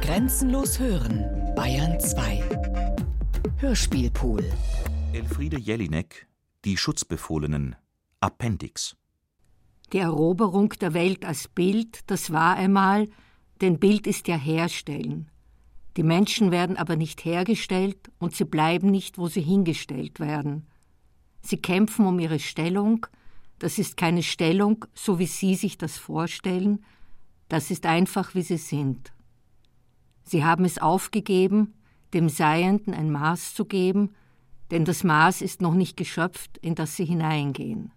Grenzenlos hören, Bayern 2. Hörspielpool. Elfriede Jelinek, Die Schutzbefohlenen, Appendix. Die Eroberung der Welt als Bild, das war einmal, denn Bild ist ja Herstellen. Die Menschen werden aber nicht hergestellt und sie bleiben nicht, wo sie hingestellt werden. Sie kämpfen um ihre Stellung, das ist keine Stellung, so wie Sie sich das vorstellen, das ist einfach, wie Sie sind. Sie haben es aufgegeben, dem Seienden ein Maß zu geben, denn das Maß ist noch nicht geschöpft, in das Sie hineingehen.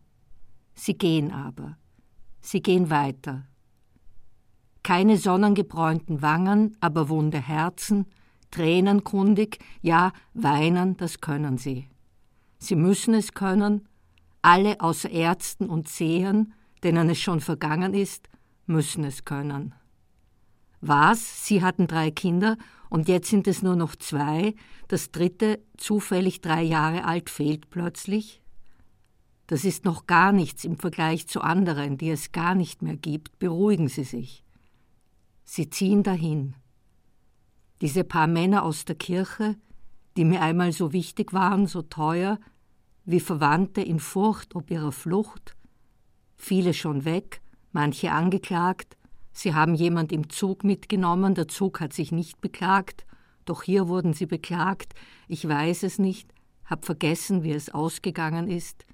Sie gehen aber. Sie gehen weiter. Keine sonnengebräunten Wangen, aber wunde Herzen, tränenkundig, ja, weinen, das können sie. Sie müssen es können, alle außer Ärzten und Sehern, denen es schon vergangen ist, müssen es können. Was? Sie hatten drei Kinder und jetzt sind es nur noch zwei, das dritte, zufällig drei Jahre alt, fehlt plötzlich? Das ist noch gar nichts im Vergleich zu anderen, die es gar nicht mehr gibt. Beruhigen Sie sich. Sie ziehen dahin. Diese paar Männer aus der Kirche, die mir einmal so wichtig waren, so teuer, wie Verwandte in Furcht ob ihrer Flucht, viele schon weg, manche angeklagt, sie haben jemand im Zug mitgenommen, der Zug hat sich nicht beklagt, doch hier wurden sie beklagt, ich weiß es nicht, hab vergessen, wie es ausgegangen ist,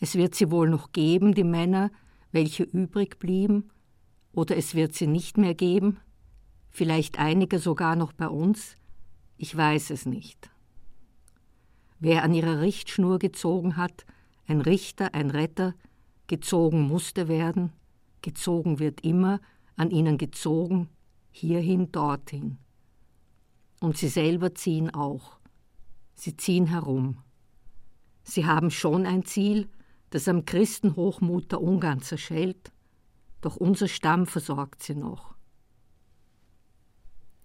es wird sie wohl noch geben, die Männer, welche übrig blieben, oder es wird sie nicht mehr geben, vielleicht einige sogar noch bei uns, ich weiß es nicht. Wer an ihrer Richtschnur gezogen hat, ein Richter, ein Retter, gezogen musste werden, gezogen wird immer, an ihnen gezogen, hierhin, dorthin. Und sie selber ziehen auch. Sie ziehen herum. Sie haben schon ein Ziel, das am Christenhochmut der Ungarn zerschellt, doch unser Stamm versorgt sie noch.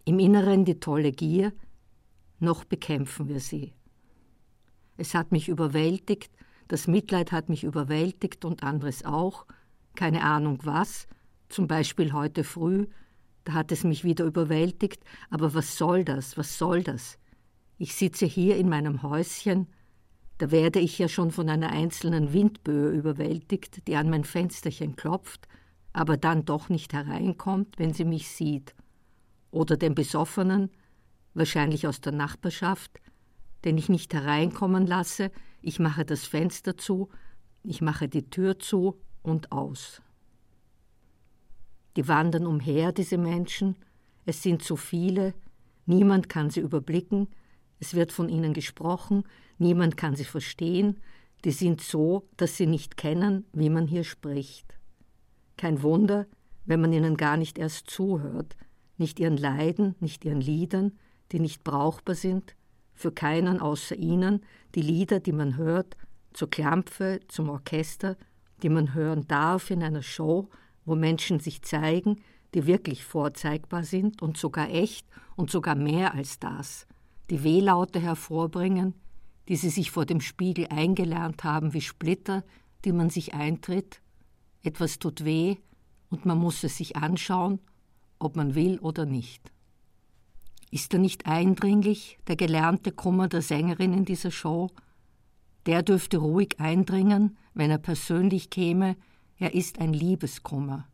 Im Inneren die tolle Gier, noch bekämpfen wir sie. Es hat mich überwältigt, das Mitleid hat mich überwältigt und anderes auch, keine Ahnung was, zum Beispiel heute früh, da hat es mich wieder überwältigt, aber was soll das, was soll das? Ich sitze hier in meinem Häuschen, da werde ich ja schon von einer einzelnen Windböe überwältigt, die an mein Fensterchen klopft, aber dann doch nicht hereinkommt, wenn sie mich sieht. Oder den Besoffenen, wahrscheinlich aus der Nachbarschaft, den ich nicht hereinkommen lasse, ich mache das Fenster zu, ich mache die Tür zu und aus. Die wandern umher, diese Menschen, es sind zu viele, niemand kann sie überblicken, es wird von ihnen gesprochen, niemand kann sie verstehen, die sind so, dass sie nicht kennen, wie man hier spricht. Kein Wunder, wenn man ihnen gar nicht erst zuhört, nicht ihren Leiden, nicht ihren Liedern, die nicht brauchbar sind, für keinen außer ihnen, die Lieder, die man hört, zur Klampfe, zum Orchester, die man hören darf in einer Show, wo Menschen sich zeigen, die wirklich vorzeigbar sind und sogar echt und sogar mehr als das, die Wehlaute hervorbringen, die sie sich vor dem Spiegel eingelernt haben wie Splitter, die man sich eintritt. Etwas tut weh und man muss es sich anschauen, ob man will oder nicht. Ist er nicht eindringlich, der gelernte Kummer der Sängerin in dieser Show? Der dürfte ruhig eindringen, wenn er persönlich käme, er ist ein Liebeskummer.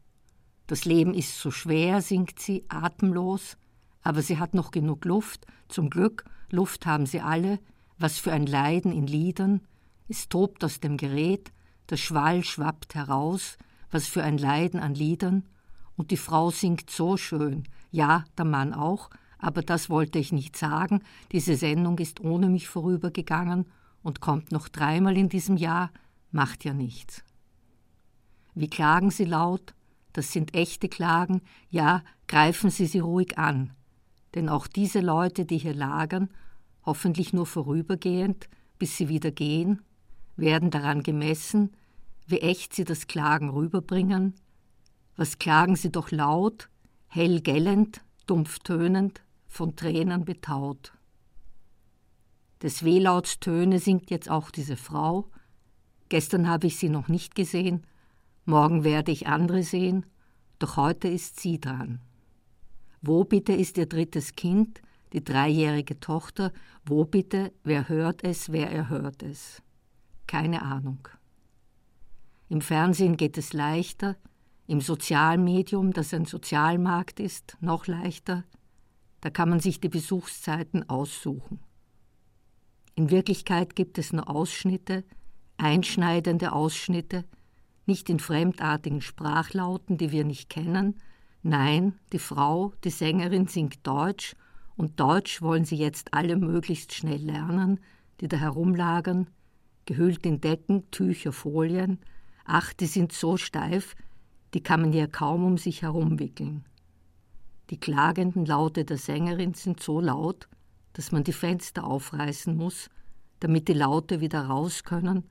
Das Leben ist so schwer, singt sie, atemlos, aber sie hat noch genug Luft, zum Glück, Luft haben sie alle, was für ein Leiden in Liedern, es tobt aus dem Gerät, der Schwall schwappt heraus, was für ein Leiden an Liedern, und die Frau singt so schön, ja, der Mann auch, aber das wollte ich nicht sagen, diese Sendung ist ohne mich vorübergegangen und kommt noch dreimal in diesem Jahr, macht ja nichts. Wie klagen sie laut, das sind echte Klagen, ja, greifen Sie sie ruhig an, denn auch diese Leute, die hier lagern, hoffentlich nur vorübergehend, bis sie wieder gehen, werden daran gemessen, wie echt sie das Klagen rüberbringen. Was klagen sie doch laut, hell gellend, dumpf tönend, von Tränen betaut. Des Wehlauts Töne singt jetzt auch diese Frau. Gestern habe ich sie noch nicht gesehen, morgen werde ich andere sehen, doch heute ist sie dran. Wo bitte ist ihr drittes Kind, die dreijährige Tochter? Wo bitte, wer hört es, wer erhört es? Keine Ahnung. Im Fernsehen geht es leichter, im Sozialmedium, das ein Sozialmarkt ist, noch leichter. Da kann man sich die Besuchszeiten aussuchen. In Wirklichkeit gibt es nur Ausschnitte, einschneidende Ausschnitte, nicht in fremdartigen Sprachlauten, die wir nicht kennen. Nein, die Frau, die Sängerin singt Deutsch, und Deutsch wollen sie jetzt alle möglichst schnell lernen, die da herumlagern, gehüllt in Decken, Tücher, Folien. Ach, die sind so steif, die kann man ja kaum um sich herumwickeln. Die klagenden Laute der Sängerin sind so laut, dass man die Fenster aufreißen muss, damit die Laute wieder raus können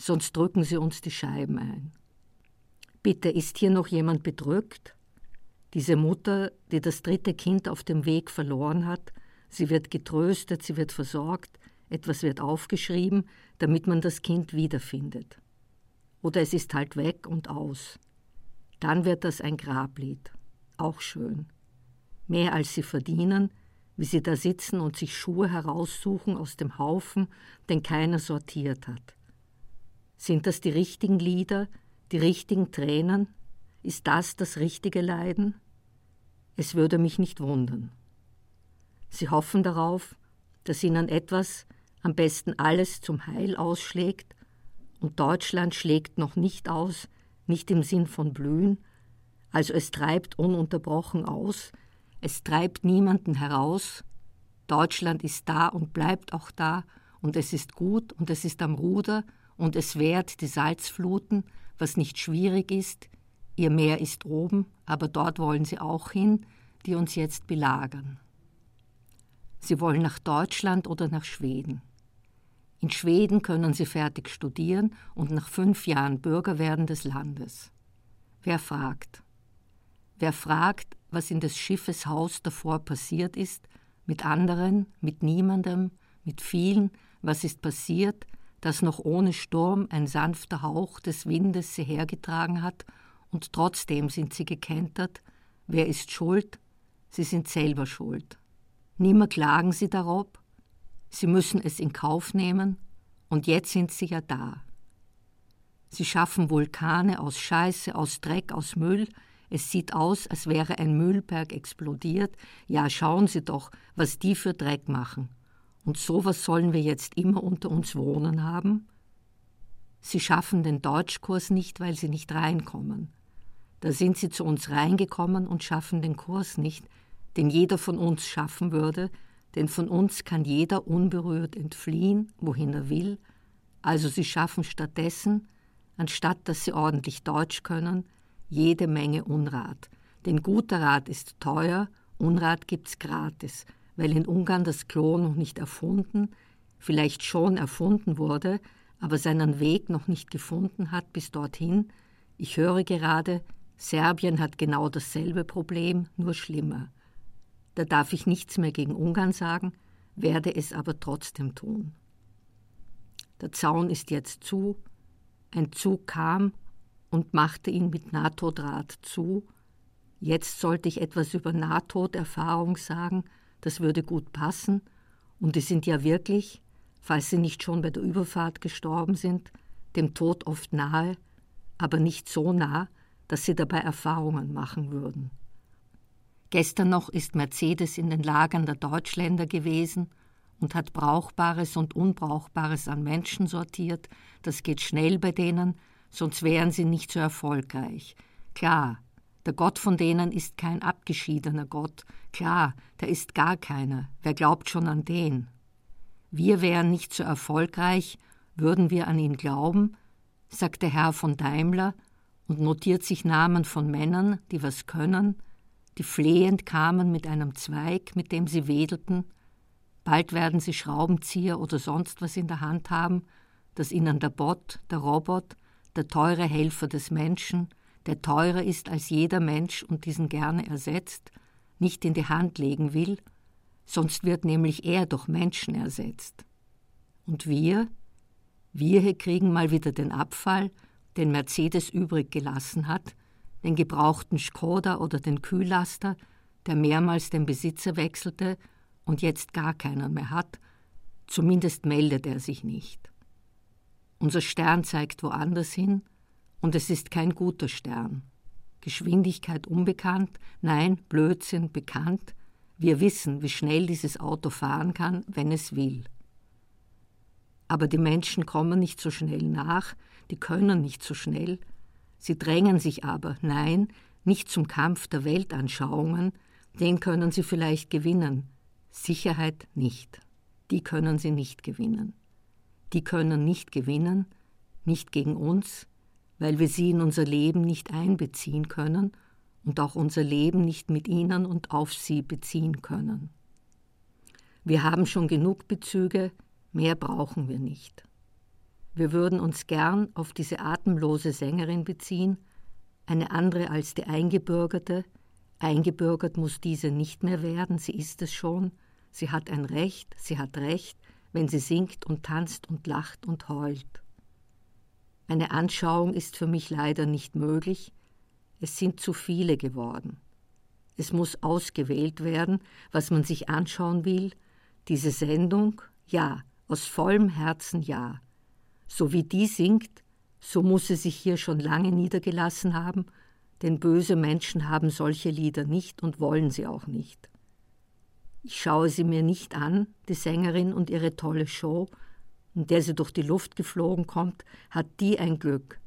sonst drücken Sie uns die Scheiben ein. Bitte, ist hier noch jemand bedrückt? Diese Mutter, die das dritte Kind auf dem Weg verloren hat, sie wird getröstet, sie wird versorgt, etwas wird aufgeschrieben, damit man das Kind wiederfindet. Oder es ist halt weg und aus. Dann wird das ein Grablied. Auch schön. Mehr als sie verdienen, wie sie da sitzen und sich Schuhe heraussuchen aus dem Haufen, den keiner sortiert hat. Sind das die richtigen Lieder, die richtigen Tränen? Ist das das richtige Leiden? Es würde mich nicht wundern. Sie hoffen darauf, dass ihnen etwas, am besten alles zum Heil ausschlägt, und Deutschland schlägt noch nicht aus, nicht im Sinn von blühen, also es treibt ununterbrochen aus, es treibt niemanden heraus, Deutschland ist da und bleibt auch da, und es ist gut und es ist am Ruder und es wehrt die Salzfluten, was nicht schwierig ist. Ihr Meer ist oben, aber dort wollen sie auch hin, die uns jetzt belagern. Sie wollen nach Deutschland oder nach Schweden. In Schweden können sie fertig studieren und nach fünf Jahren Bürger werden des Landes. Wer fragt? Wer fragt, was in des Schiffes Haus davor passiert ist, mit anderen, mit niemandem, mit vielen, was ist passiert, das noch ohne Sturm ein sanfter Hauch des Windes sie hergetragen hat, und trotzdem sind sie gekentert. Wer ist schuld? Sie sind selber schuld. Nimmer klagen sie darob. Sie müssen es in Kauf nehmen, und jetzt sind sie ja da. Sie schaffen Vulkane aus Scheiße, aus Dreck, aus Müll. Es sieht aus, als wäre ein Müllberg explodiert. Ja, schauen Sie doch, was die für Dreck machen. Und sowas sollen wir jetzt immer unter uns wohnen haben? Sie schaffen den Deutschkurs nicht, weil sie nicht reinkommen. Da sind sie zu uns reingekommen und schaffen den Kurs nicht, den jeder von uns schaffen würde, denn von uns kann jeder unberührt entfliehen, wohin er will, also sie schaffen stattdessen, anstatt dass sie ordentlich Deutsch können, jede Menge Unrat. Denn guter Rat ist teuer, Unrat gibt's gratis, weil in Ungarn das Klo noch nicht erfunden, vielleicht schon erfunden wurde, aber seinen Weg noch nicht gefunden hat bis dorthin. Ich höre gerade, Serbien hat genau dasselbe Problem, nur schlimmer. Da darf ich nichts mehr gegen Ungarn sagen, werde es aber trotzdem tun. Der Zaun ist jetzt zu, ein Zug kam und machte ihn mit Nahtodraht zu. Jetzt sollte ich etwas über Nahtoderfahrung sagen, das würde gut passen, und die sind ja wirklich, falls sie nicht schon bei der Überfahrt gestorben sind, dem Tod oft nahe, aber nicht so nah, dass sie dabei Erfahrungen machen würden. Gestern noch ist Mercedes in den Lagern der Deutschländer gewesen und hat Brauchbares und Unbrauchbares an Menschen sortiert. Das geht schnell bei denen, sonst wären sie nicht so erfolgreich. Klar, der Gott von denen ist kein abgeschiedener Gott. Klar, da ist gar keiner. Wer glaubt schon an den? Wir wären nicht so erfolgreich, würden wir an ihn glauben, sagt der Herr von Daimler und notiert sich Namen von Männern, die was können, die flehend kamen mit einem Zweig, mit dem sie wedelten. Bald werden sie Schraubenzieher oder sonst was in der Hand haben, das ihnen der Bot, der Robot, der teure Helfer des Menschen, der teurer ist als jeder Mensch und diesen gerne ersetzt, nicht in die Hand legen will, sonst wird nämlich er durch Menschen ersetzt. Und wir? Wir kriegen mal wieder den Abfall, den Mercedes übrig gelassen hat, den gebrauchten Skoda oder den Kühllaster, der mehrmals den Besitzer wechselte und jetzt gar keinen mehr hat, zumindest meldet er sich nicht. Unser Stern zeigt woanders hin, und es ist kein guter Stern. Geschwindigkeit unbekannt, nein, Blödsinn bekannt. Wir wissen, wie schnell dieses Auto fahren kann, wenn es will. Aber die Menschen kommen nicht so schnell nach, die können nicht so schnell. Sie drängen sich aber, nein, nicht zum Kampf der Weltanschauungen, den können sie vielleicht gewinnen, Sicherheit nicht. Die können sie nicht gewinnen. Die können nicht gewinnen, nicht gegen uns, weil wir sie in unser Leben nicht einbeziehen können und auch unser Leben nicht mit ihnen und auf sie beziehen können. Wir haben schon genug Bezüge, mehr brauchen wir nicht. Wir würden uns gern auf diese atemlose Sängerin beziehen, eine andere als die Eingebürgerte. Eingebürgert muss diese nicht mehr werden, sie ist es schon. Sie hat ein Recht, sie hat Recht, wenn sie singt und tanzt und lacht und heult. Eine Anschauung ist für mich leider nicht möglich, es sind zu viele geworden. Es muss ausgewählt werden, was man sich anschauen will. Diese Sendung, ja, aus vollem Herzen ja. So wie die singt, so muss sie sich hier schon lange niedergelassen haben, denn böse Menschen haben solche Lieder nicht und wollen sie auch nicht. Ich schaue sie mir nicht an, die Sängerin und ihre tolle Show, in der sie durch die Luft geflogen kommt, hat die ein Glück.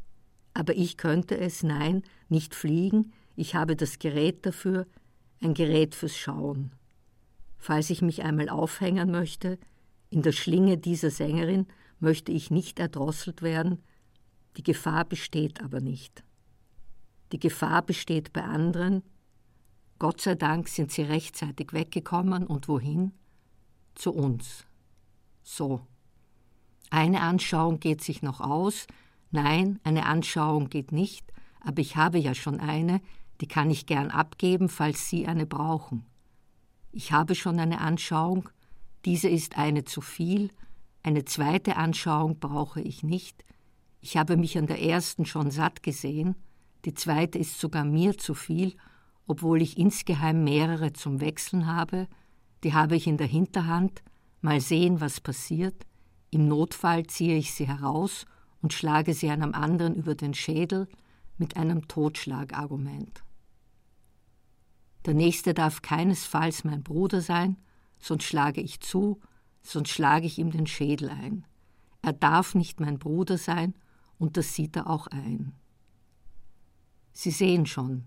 Aber ich könnte es, nein, nicht fliegen, ich habe das Gerät dafür, ein Gerät fürs Schauen. Falls ich mich einmal aufhängen möchte, in der Schlinge dieser Sängerin möchte ich nicht erdrosselt werden, die Gefahr besteht aber nicht. Die Gefahr besteht bei anderen, Gott sei Dank sind sie rechtzeitig weggekommen und wohin? Zu uns. So. Eine Anschauung geht sich noch aus, nein, eine Anschauung geht nicht, aber ich habe ja schon eine, die kann ich gern abgeben, falls Sie eine brauchen. Ich habe schon eine Anschauung, diese ist eine zu viel, eine zweite Anschauung brauche ich nicht, ich habe mich an der ersten schon satt gesehen, die zweite ist sogar mir zu viel obwohl ich insgeheim mehrere zum Wechseln habe, die habe ich in der Hinterhand, mal sehen, was passiert, im Notfall ziehe ich sie heraus und schlage sie einem anderen über den Schädel mit einem Totschlagargument. Der nächste darf keinesfalls mein Bruder sein, sonst schlage ich zu, sonst schlage ich ihm den Schädel ein. Er darf nicht mein Bruder sein, und das sieht er auch ein. Sie sehen schon,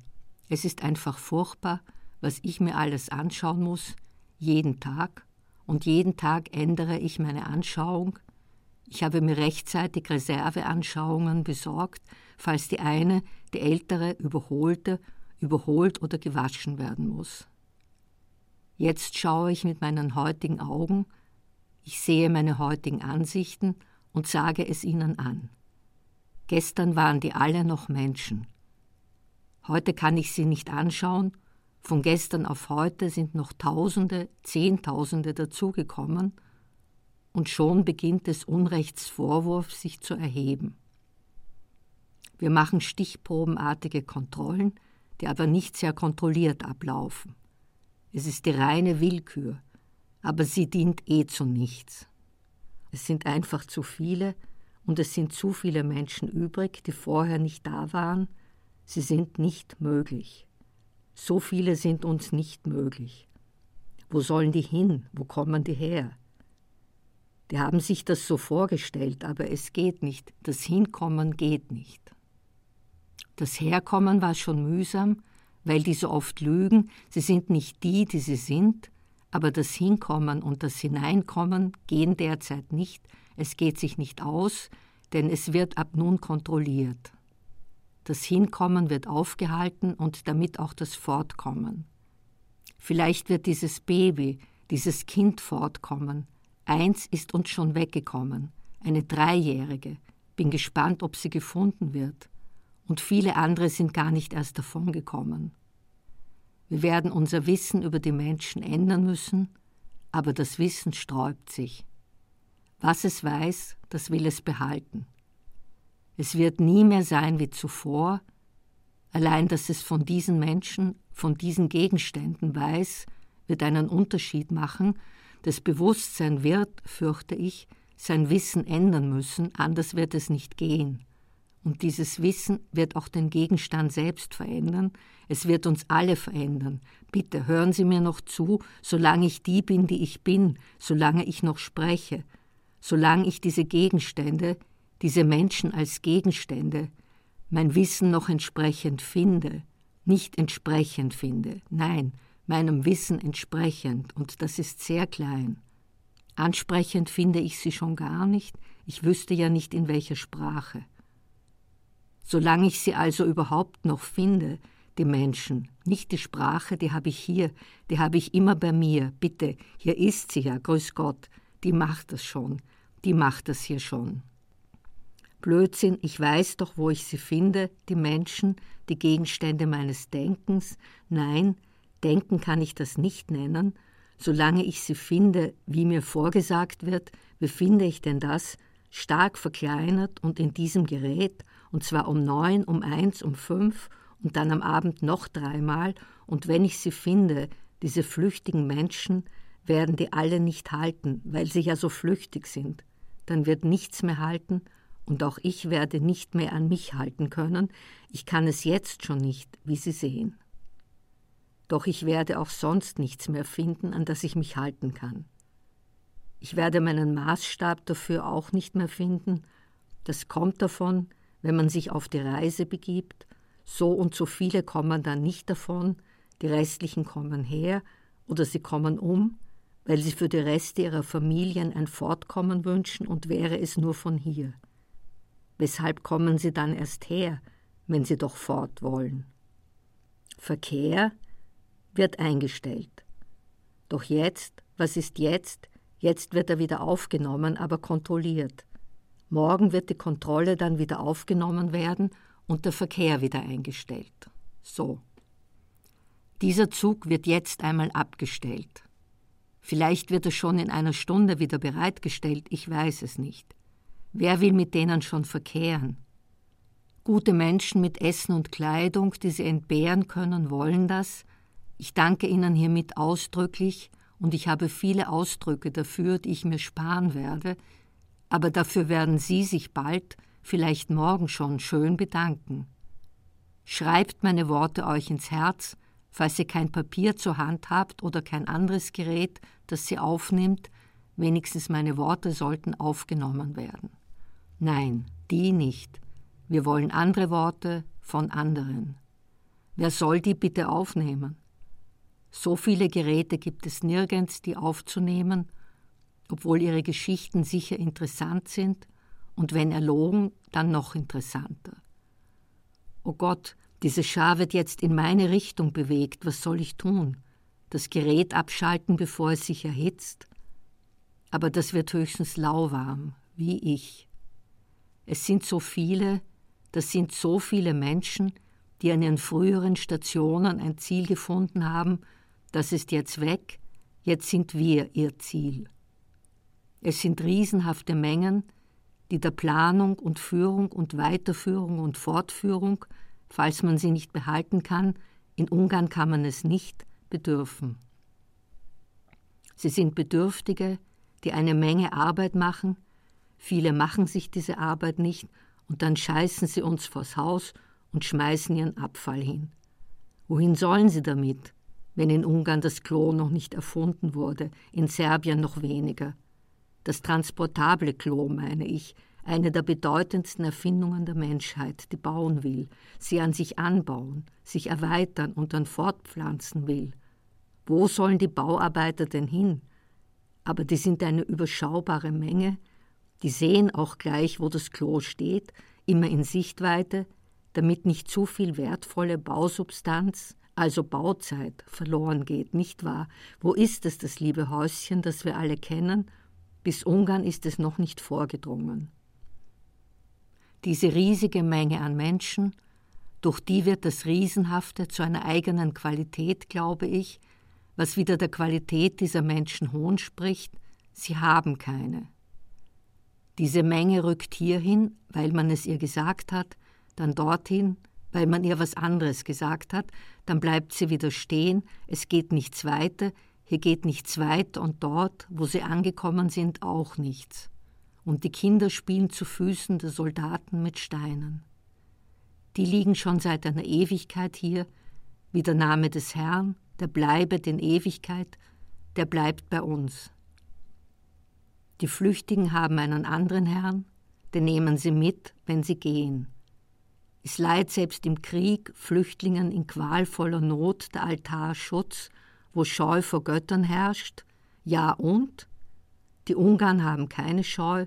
es ist einfach furchtbar, was ich mir alles anschauen muss, jeden Tag, und jeden Tag ändere ich meine Anschauung. Ich habe mir rechtzeitig Reserveanschauungen besorgt, falls die eine, die ältere, überholte, überholt oder gewaschen werden muss. Jetzt schaue ich mit meinen heutigen Augen, ich sehe meine heutigen Ansichten und sage es ihnen an. Gestern waren die alle noch Menschen. Heute kann ich sie nicht anschauen. Von gestern auf heute sind noch Tausende, Zehntausende dazugekommen, und schon beginnt des Unrechtsvorwurf sich zu erheben. Wir machen stichprobenartige Kontrollen, die aber nicht sehr kontrolliert ablaufen. Es ist die reine Willkür, aber sie dient eh zu nichts. Es sind einfach zu viele und es sind zu viele Menschen übrig, die vorher nicht da waren, Sie sind nicht möglich. So viele sind uns nicht möglich. Wo sollen die hin? Wo kommen die her? Die haben sich das so vorgestellt, aber es geht nicht. Das Hinkommen geht nicht. Das Herkommen war schon mühsam, weil die so oft lügen, sie sind nicht die, die sie sind, aber das Hinkommen und das Hineinkommen gehen derzeit nicht, es geht sich nicht aus, denn es wird ab nun kontrolliert. Das Hinkommen wird aufgehalten und damit auch das Fortkommen. Vielleicht wird dieses Baby, dieses Kind fortkommen. Eins ist uns schon weggekommen, eine Dreijährige. Bin gespannt, ob sie gefunden wird. Und viele andere sind gar nicht erst davongekommen. Wir werden unser Wissen über die Menschen ändern müssen, aber das Wissen sträubt sich. Was es weiß, das will es behalten. Es wird nie mehr sein wie zuvor, Allein, dass es von diesen Menschen, von diesen Gegenständen weiß, wird einen Unterschied machen. Das Bewusstsein wird, fürchte ich, sein Wissen ändern müssen, anders wird es nicht gehen. Und dieses Wissen wird auch den Gegenstand selbst verändern, es wird uns alle verändern. Bitte hören Sie mir noch zu, solange ich die bin, die ich bin, solange ich noch spreche, solange ich diese Gegenstände, diese Menschen als Gegenstände, mein Wissen noch entsprechend finde, nicht entsprechend finde, nein, meinem Wissen entsprechend, und das ist sehr klein. Ansprechend finde ich sie schon gar nicht, ich wüsste ja nicht in welcher Sprache. Solange ich sie also überhaupt noch finde, die Menschen, nicht die Sprache, die habe ich hier, die habe ich immer bei mir, bitte, hier ist sie ja, grüß Gott, die macht das schon, die macht das hier schon. Blödsinn, ich weiß doch, wo ich sie finde, die Menschen, die Gegenstände meines Denkens. Nein, Denken kann ich das nicht nennen. Solange ich sie finde, wie mir vorgesagt wird, wie finde ich denn das? Stark verkleinert und in diesem Gerät, und zwar um neun, um eins, um fünf und dann am Abend noch dreimal, und wenn ich sie finde, diese flüchtigen Menschen, werden die alle nicht halten, weil sie ja so flüchtig sind. Dann wird nichts mehr halten und auch ich werde nicht mehr an mich halten können, ich kann es jetzt schon nicht, wie Sie sehen. Doch ich werde auch sonst nichts mehr finden, an das ich mich halten kann. Ich werde meinen Maßstab dafür auch nicht mehr finden, das kommt davon, wenn man sich auf die Reise begibt, so und so viele kommen dann nicht davon, die restlichen kommen her oder sie kommen um, weil sie für die Reste ihrer Familien ein Fortkommen wünschen und wäre es nur von hier. Weshalb kommen Sie dann erst her, wenn Sie doch fort wollen? Verkehr wird eingestellt. Doch jetzt, was ist jetzt? Jetzt wird er wieder aufgenommen, aber kontrolliert. Morgen wird die Kontrolle dann wieder aufgenommen werden und der Verkehr wieder eingestellt. So. Dieser Zug wird jetzt einmal abgestellt. Vielleicht wird er schon in einer Stunde wieder bereitgestellt, ich weiß es nicht. Wer will mit denen schon verkehren? Gute Menschen mit Essen und Kleidung, die sie entbehren können, wollen das. Ich danke Ihnen hiermit ausdrücklich und ich habe viele Ausdrücke dafür, die ich mir sparen werde, aber dafür werden Sie sich bald, vielleicht morgen schon, schön bedanken. Schreibt meine Worte euch ins Herz, falls ihr kein Papier zur Hand habt oder kein anderes Gerät, das sie aufnimmt, wenigstens meine Worte sollten aufgenommen werden. Nein, die nicht. Wir wollen andere Worte von anderen. Wer soll die bitte aufnehmen? So viele Geräte gibt es nirgends, die aufzunehmen, obwohl ihre Geschichten sicher interessant sind und wenn erlogen, dann noch interessanter. O oh Gott, diese Schar wird jetzt in meine Richtung bewegt, was soll ich tun? Das Gerät abschalten, bevor es sich erhitzt? Aber das wird höchstens lauwarm, wie ich. Es sind so viele, das sind so viele Menschen, die an ihren früheren Stationen ein Ziel gefunden haben, das ist jetzt weg, jetzt sind wir ihr Ziel. Es sind riesenhafte Mengen, die der Planung und Führung und Weiterführung und Fortführung, falls man sie nicht behalten kann, in Ungarn kann man es nicht, bedürfen. Sie sind Bedürftige, die eine Menge Arbeit machen, Viele machen sich diese Arbeit nicht und dann scheißen sie uns vors Haus und schmeißen ihren Abfall hin. Wohin sollen sie damit, wenn in Ungarn das Klo noch nicht erfunden wurde, in Serbien noch weniger? Das transportable Klo, meine ich, eine der bedeutendsten Erfindungen der Menschheit, die bauen will, sie an sich anbauen, sich erweitern und dann fortpflanzen will. Wo sollen die Bauarbeiter denn hin? Aber die sind eine überschaubare Menge, die sehen auch gleich, wo das Klo steht, immer in Sichtweite, damit nicht zu viel wertvolle Bausubstanz, also Bauzeit, verloren geht, nicht wahr? Wo ist es, das liebe Häuschen, das wir alle kennen? Bis Ungarn ist es noch nicht vorgedrungen. Diese riesige Menge an Menschen, durch die wird das Riesenhafte zu einer eigenen Qualität, glaube ich, was wieder der Qualität dieser Menschen Hohn spricht, sie haben keine. Diese Menge rückt hierhin, weil man es ihr gesagt hat, dann dorthin, weil man ihr was anderes gesagt hat, dann bleibt sie wieder stehen, es geht nichts weiter, hier geht nichts weiter und dort, wo sie angekommen sind, auch nichts. Und die Kinder spielen zu Füßen der Soldaten mit Steinen. Die liegen schon seit einer Ewigkeit hier, wie der Name des Herrn, der bleibet in Ewigkeit, der bleibt bei uns. Die Flüchtigen haben einen anderen Herrn, den nehmen sie mit, wenn sie gehen. Es leiht selbst im Krieg Flüchtlingen in qualvoller Not der Altar Schutz, wo Scheu vor Göttern herrscht, ja und? Die Ungarn haben keine Scheu,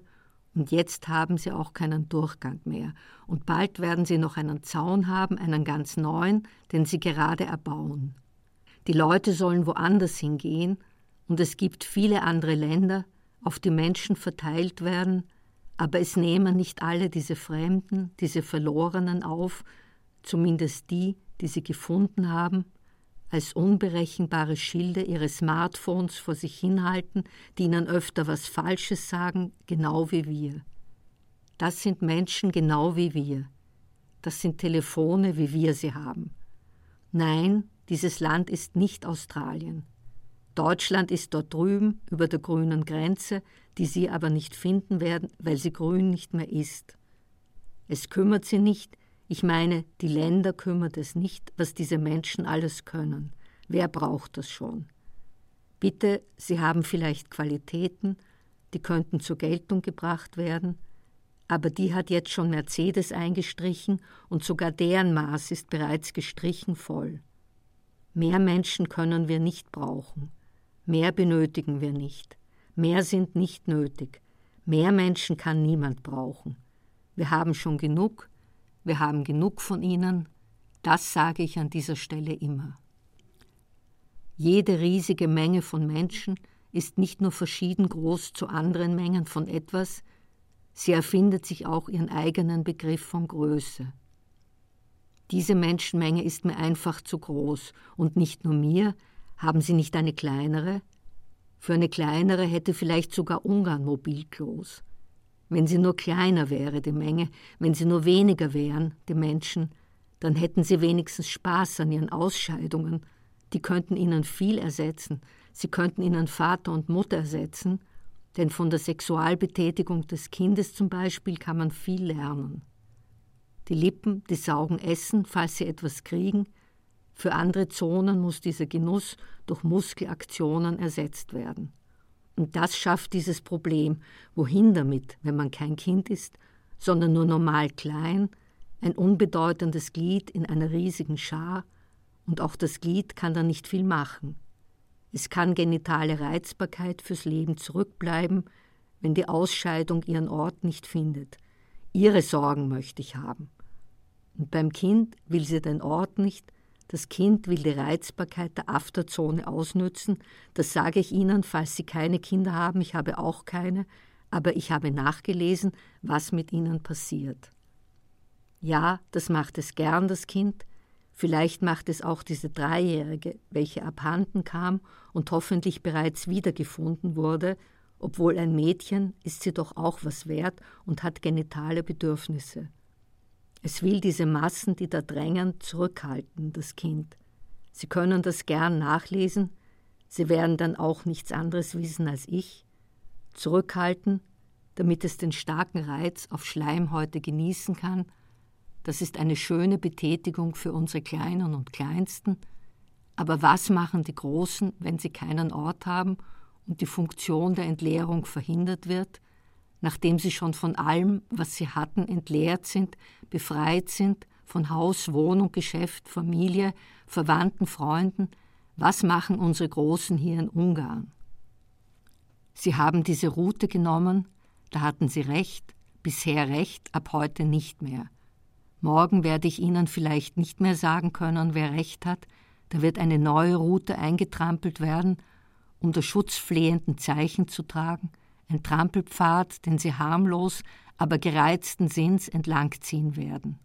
und jetzt haben sie auch keinen Durchgang mehr, und bald werden sie noch einen Zaun haben, einen ganz neuen, den sie gerade erbauen. Die Leute sollen woanders hingehen, und es gibt viele andere Länder, auf die Menschen verteilt werden, aber es nehmen nicht alle diese Fremden, diese Verlorenen auf, zumindest die, die sie gefunden haben, als unberechenbare Schilde ihre Smartphones vor sich hinhalten, die ihnen öfter was Falsches sagen, genau wie wir. Das sind Menschen genau wie wir. Das sind Telefone, wie wir sie haben. Nein, dieses Land ist nicht Australien. Deutschland ist dort drüben über der grünen Grenze, die Sie aber nicht finden werden, weil sie grün nicht mehr ist. Es kümmert Sie nicht, ich meine, die Länder kümmert es nicht, was diese Menschen alles können. Wer braucht das schon? Bitte, Sie haben vielleicht Qualitäten, die könnten zur Geltung gebracht werden, aber die hat jetzt schon Mercedes eingestrichen und sogar deren Maß ist bereits gestrichen voll. Mehr Menschen können wir nicht brauchen. Mehr benötigen wir nicht. Mehr sind nicht nötig. Mehr Menschen kann niemand brauchen. Wir haben schon genug, wir haben genug von ihnen, das sage ich an dieser Stelle immer. Jede riesige Menge von Menschen ist nicht nur verschieden groß zu anderen Mengen von etwas, sie erfindet sich auch ihren eigenen Begriff von Größe. Diese Menschenmenge ist mir einfach zu groß, und nicht nur mir, haben Sie nicht eine kleinere? Für eine kleinere hätte vielleicht sogar Ungarn Mobilklos. Wenn sie nur kleiner wäre, die Menge, wenn sie nur weniger wären, die Menschen, dann hätten sie wenigstens Spaß an ihren Ausscheidungen. Die könnten ihnen viel ersetzen. Sie könnten ihnen Vater und Mutter ersetzen, denn von der Sexualbetätigung des Kindes zum Beispiel kann man viel lernen. Die Lippen, die saugen Essen, falls sie etwas kriegen, für andere Zonen muss dieser Genuss durch Muskelaktionen ersetzt werden. Und das schafft dieses Problem. Wohin damit, wenn man kein Kind ist, sondern nur normal klein, ein unbedeutendes Glied in einer riesigen Schar, und auch das Glied kann dann nicht viel machen. Es kann genitale Reizbarkeit fürs Leben zurückbleiben, wenn die Ausscheidung ihren Ort nicht findet. Ihre Sorgen möchte ich haben. Und beim Kind will sie den Ort nicht, das Kind will die Reizbarkeit der Afterzone ausnützen. Das sage ich Ihnen, falls Sie keine Kinder haben. Ich habe auch keine. Aber ich habe nachgelesen, was mit ihnen passiert. Ja, das macht es gern, das Kind. Vielleicht macht es auch diese Dreijährige, welche abhanden kam und hoffentlich bereits wiedergefunden wurde. Obwohl ein Mädchen ist sie doch auch was wert und hat genitale Bedürfnisse. Es will diese Massen, die da drängen, zurückhalten, das Kind. Sie können das gern nachlesen, Sie werden dann auch nichts anderes wissen als ich. Zurückhalten, damit es den starken Reiz auf Schleimhäute genießen kann, das ist eine schöne Betätigung für unsere Kleinen und Kleinsten. Aber was machen die Großen, wenn sie keinen Ort haben und die Funktion der Entleerung verhindert wird? Nachdem sie schon von allem, was sie hatten, entleert sind, befreit sind, von Haus, Wohnung, Geschäft, Familie, Verwandten, Freunden, was machen unsere Großen hier in Ungarn? Sie haben diese Route genommen, da hatten sie recht, bisher recht, ab heute nicht mehr. Morgen werde ich Ihnen vielleicht nicht mehr sagen können, wer recht hat, da wird eine neue Route eingetrampelt werden, um das schutzflehenden Zeichen zu tragen, ein Trampelpfad, den sie harmlos, aber gereizten Sinns entlangziehen werden.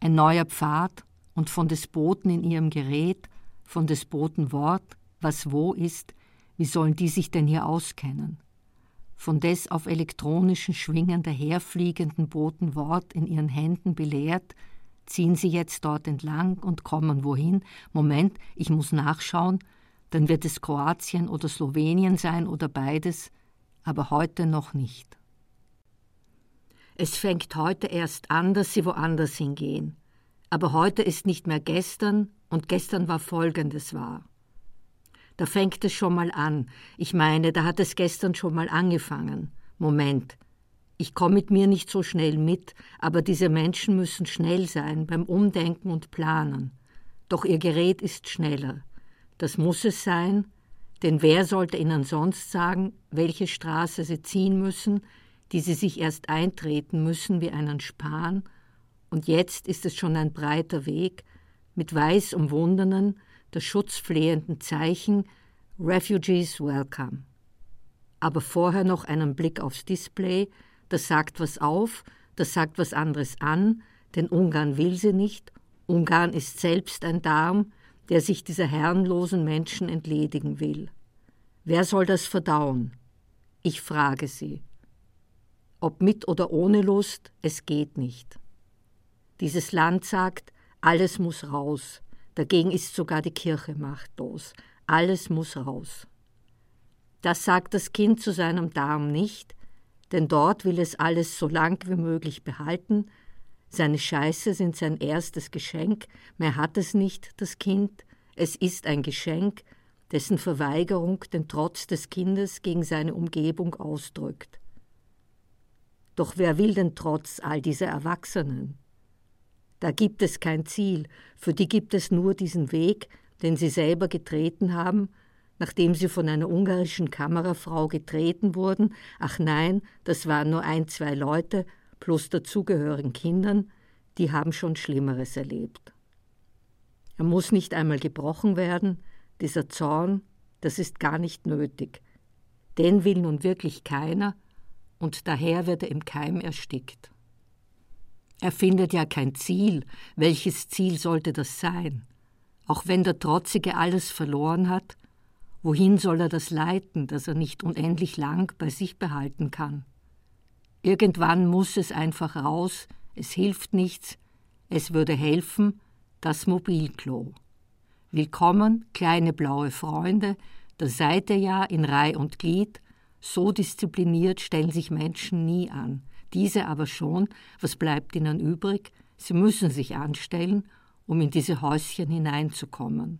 Ein neuer Pfad und von des Boten in ihrem Gerät, von des Boten Wort, was wo ist, wie sollen die sich denn hier auskennen? Von des auf elektronischen Schwingen daherfliegenden Boten Wort in ihren Händen belehrt, Ziehen Sie jetzt dort entlang und kommen wohin? Moment, ich muss nachschauen. Dann wird es Kroatien oder Slowenien sein oder beides, aber heute noch nicht. Es fängt heute erst an, dass Sie woanders hingehen. Aber heute ist nicht mehr gestern und gestern war Folgendes wahr. Da fängt es schon mal an. Ich meine, da hat es gestern schon mal angefangen. Moment. Ich komme mit mir nicht so schnell mit, aber diese Menschen müssen schnell sein beim Umdenken und Planen. Doch ihr Gerät ist schneller. Das muss es sein, denn wer sollte ihnen sonst sagen, welche Straße sie ziehen müssen, die sie sich erst eintreten müssen wie einen Span, und jetzt ist es schon ein breiter Weg, mit weiß umwundenen, das schutzflehenden Zeichen Refugees Welcome. Aber vorher noch einen Blick aufs Display, das sagt was auf, das sagt was anderes an, denn Ungarn will sie nicht, Ungarn ist selbst ein Darm, der sich dieser herrenlosen Menschen entledigen will. Wer soll das verdauen? Ich frage Sie. Ob mit oder ohne Lust, es geht nicht. Dieses Land sagt, alles muss raus, dagegen ist sogar die Kirche machtlos, alles muss raus. Das sagt das Kind zu seinem Darm nicht, denn dort will es alles so lang wie möglich behalten, seine Scheiße sind sein erstes Geschenk, mehr hat es nicht, das Kind, es ist ein Geschenk, dessen Verweigerung den Trotz des Kindes gegen seine Umgebung ausdrückt. Doch wer will denn trotz all dieser Erwachsenen? Da gibt es kein Ziel, für die gibt es nur diesen Weg, den sie selber getreten haben, nachdem sie von einer ungarischen Kamerafrau getreten wurden. Ach nein, das waren nur ein, zwei Leute plus dazugehörigen Kindern, die haben schon Schlimmeres erlebt. Er muss nicht einmal gebrochen werden, dieser Zorn, das ist gar nicht nötig. Den will nun wirklich keiner, und daher wird er im Keim erstickt. Er findet ja kein Ziel. Welches Ziel sollte das sein? Auch wenn der Trotzige alles verloren hat, wohin soll er das leiten, das er nicht unendlich lang bei sich behalten kann? Irgendwann muss es einfach raus, es hilft nichts, es würde helfen, das Mobilklo. Willkommen, kleine blaue Freunde, da seid ihr ja in Reih und Glied, so diszipliniert stellen sich Menschen nie an. Diese aber schon, was bleibt ihnen übrig? Sie müssen sich anstellen, um in diese Häuschen hineinzukommen.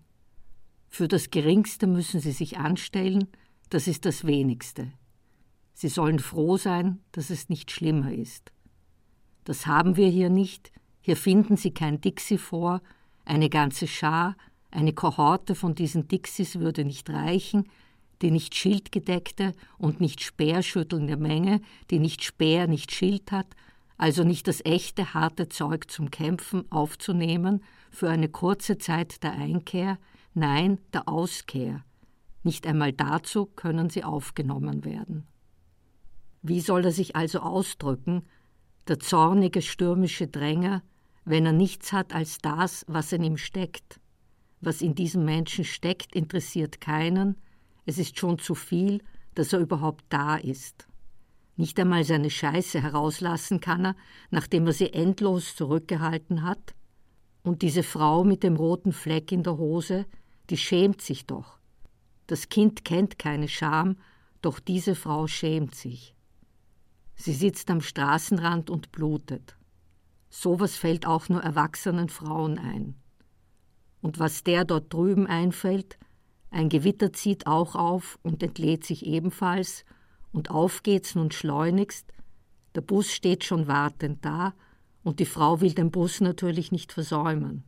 Für das Geringste müssen sie sich anstellen, das ist das wenigste. Sie sollen froh sein, dass es nicht schlimmer ist. Das haben wir hier nicht, hier finden Sie kein Dixie vor, eine ganze Schar, eine Kohorte von diesen Dixies würde nicht reichen, die nicht schildgedeckte und nicht speerschüttelnde Menge, die nicht Speer, nicht Schild hat, also nicht das echte, harte Zeug zum Kämpfen aufzunehmen für eine kurze Zeit der Einkehr, nein, der Auskehr. Nicht einmal dazu können sie aufgenommen werden. Wie soll er sich also ausdrücken, der zornige, stürmische Dränger, wenn er nichts hat als das, was in ihm steckt? Was in diesem Menschen steckt, interessiert keinen, es ist schon zu viel, dass er überhaupt da ist. Nicht einmal seine Scheiße herauslassen kann er, nachdem er sie endlos zurückgehalten hat. Und diese Frau mit dem roten Fleck in der Hose, die schämt sich doch. Das Kind kennt keine Scham, doch diese Frau schämt sich. Sie sitzt am Straßenrand und blutet. Sowas fällt auch nur erwachsenen Frauen ein. Und was der dort drüben einfällt, ein Gewitter zieht auch auf und entlädt sich ebenfalls, und auf geht's nun schleunigst. Der Bus steht schon wartend da, und die Frau will den Bus natürlich nicht versäumen.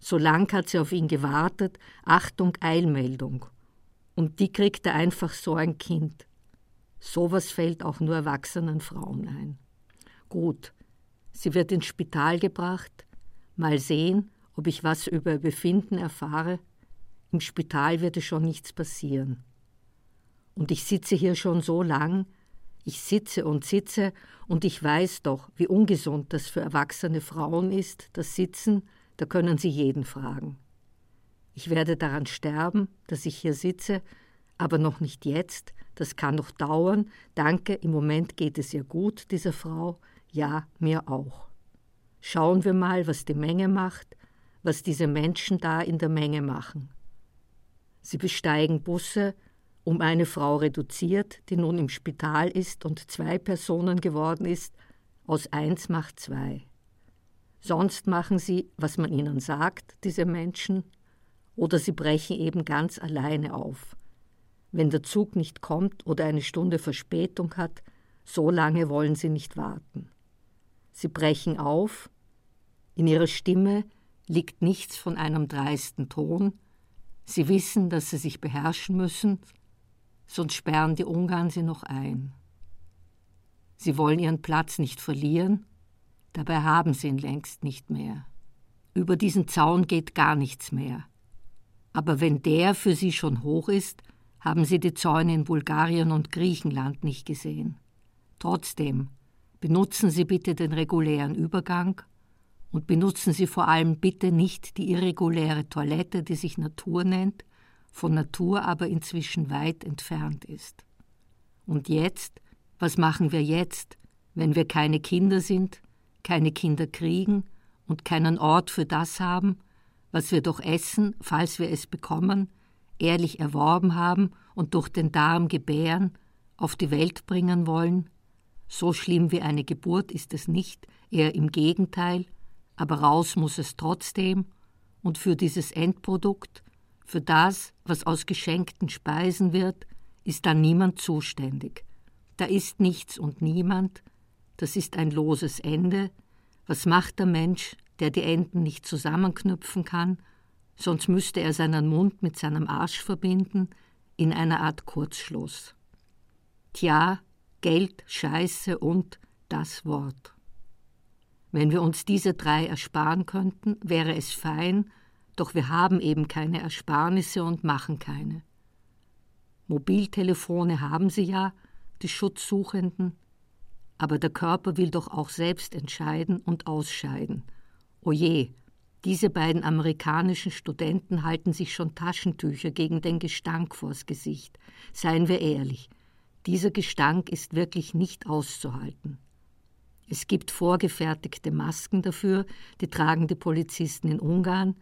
So lang hat sie auf ihn gewartet, Achtung, Eilmeldung. Und die kriegt er einfach so ein Kind. Sowas fällt auch nur erwachsenen Frauen ein. Gut, sie wird ins Spital gebracht. Mal sehen, ob ich was über ihr Befinden erfahre. Im Spital wird es schon nichts passieren. Und ich sitze hier schon so lang, ich sitze und sitze, und ich weiß doch, wie ungesund das für erwachsene Frauen ist, das Sitzen, da können Sie jeden fragen. Ich werde daran sterben, dass ich hier sitze, aber noch nicht jetzt, das kann noch dauern. Danke, im Moment geht es ihr gut, dieser Frau, ja, mir auch. Schauen wir mal, was die Menge macht, was diese Menschen da in der Menge machen. Sie besteigen Busse, um eine Frau reduziert, die nun im Spital ist und zwei Personen geworden ist, aus eins macht zwei. Sonst machen sie, was man ihnen sagt, diese Menschen, oder sie brechen eben ganz alleine auf. Wenn der Zug nicht kommt oder eine Stunde Verspätung hat, so lange wollen sie nicht warten. Sie brechen auf, in ihrer Stimme liegt nichts von einem dreisten Ton, sie wissen, dass sie sich beherrschen müssen, sonst sperren die Ungarn sie noch ein. Sie wollen ihren Platz nicht verlieren, dabei haben sie ihn längst nicht mehr. Über diesen Zaun geht gar nichts mehr. Aber wenn der für sie schon hoch ist, haben sie die Zäune in Bulgarien und Griechenland nicht gesehen. Trotzdem, benutzen Sie bitte den regulären Übergang und benutzen Sie vor allem bitte nicht die irreguläre Toilette, die sich Natur nennt, von Natur aber inzwischen weit entfernt ist. Und jetzt, was machen wir jetzt, wenn wir keine Kinder sind, keine Kinder kriegen und keinen Ort für das haben, was wir doch essen, falls wir es bekommen, ehrlich erworben haben und durch den Darm gebären, auf die Welt bringen wollen? So schlimm wie eine Geburt ist es nicht, eher im Gegenteil, aber raus muss es trotzdem, und für dieses Endprodukt, für das, was aus geschenkten Speisen wird, ist dann niemand zuständig. Da ist nichts und niemand, das ist ein loses Ende. Was macht der Mensch, der die Enden nicht zusammenknüpfen kann, sonst müsste er seinen Mund mit seinem Arsch verbinden, in einer Art Kurzschluss. Tja, Geld, Scheiße und das Wort. Wenn wir uns diese drei ersparen könnten, wäre es fein, doch wir haben eben keine Ersparnisse und machen keine. Mobiltelefone haben sie ja, die Schutzsuchenden, aber der Körper will doch auch selbst entscheiden und ausscheiden. Oje, diese beiden amerikanischen Studenten halten sich schon Taschentücher gegen den Gestank vors Gesicht. Seien wir ehrlich, dieser Gestank ist wirklich nicht auszuhalten. Es gibt vorgefertigte Masken dafür, die tragen die Polizisten in Ungarn,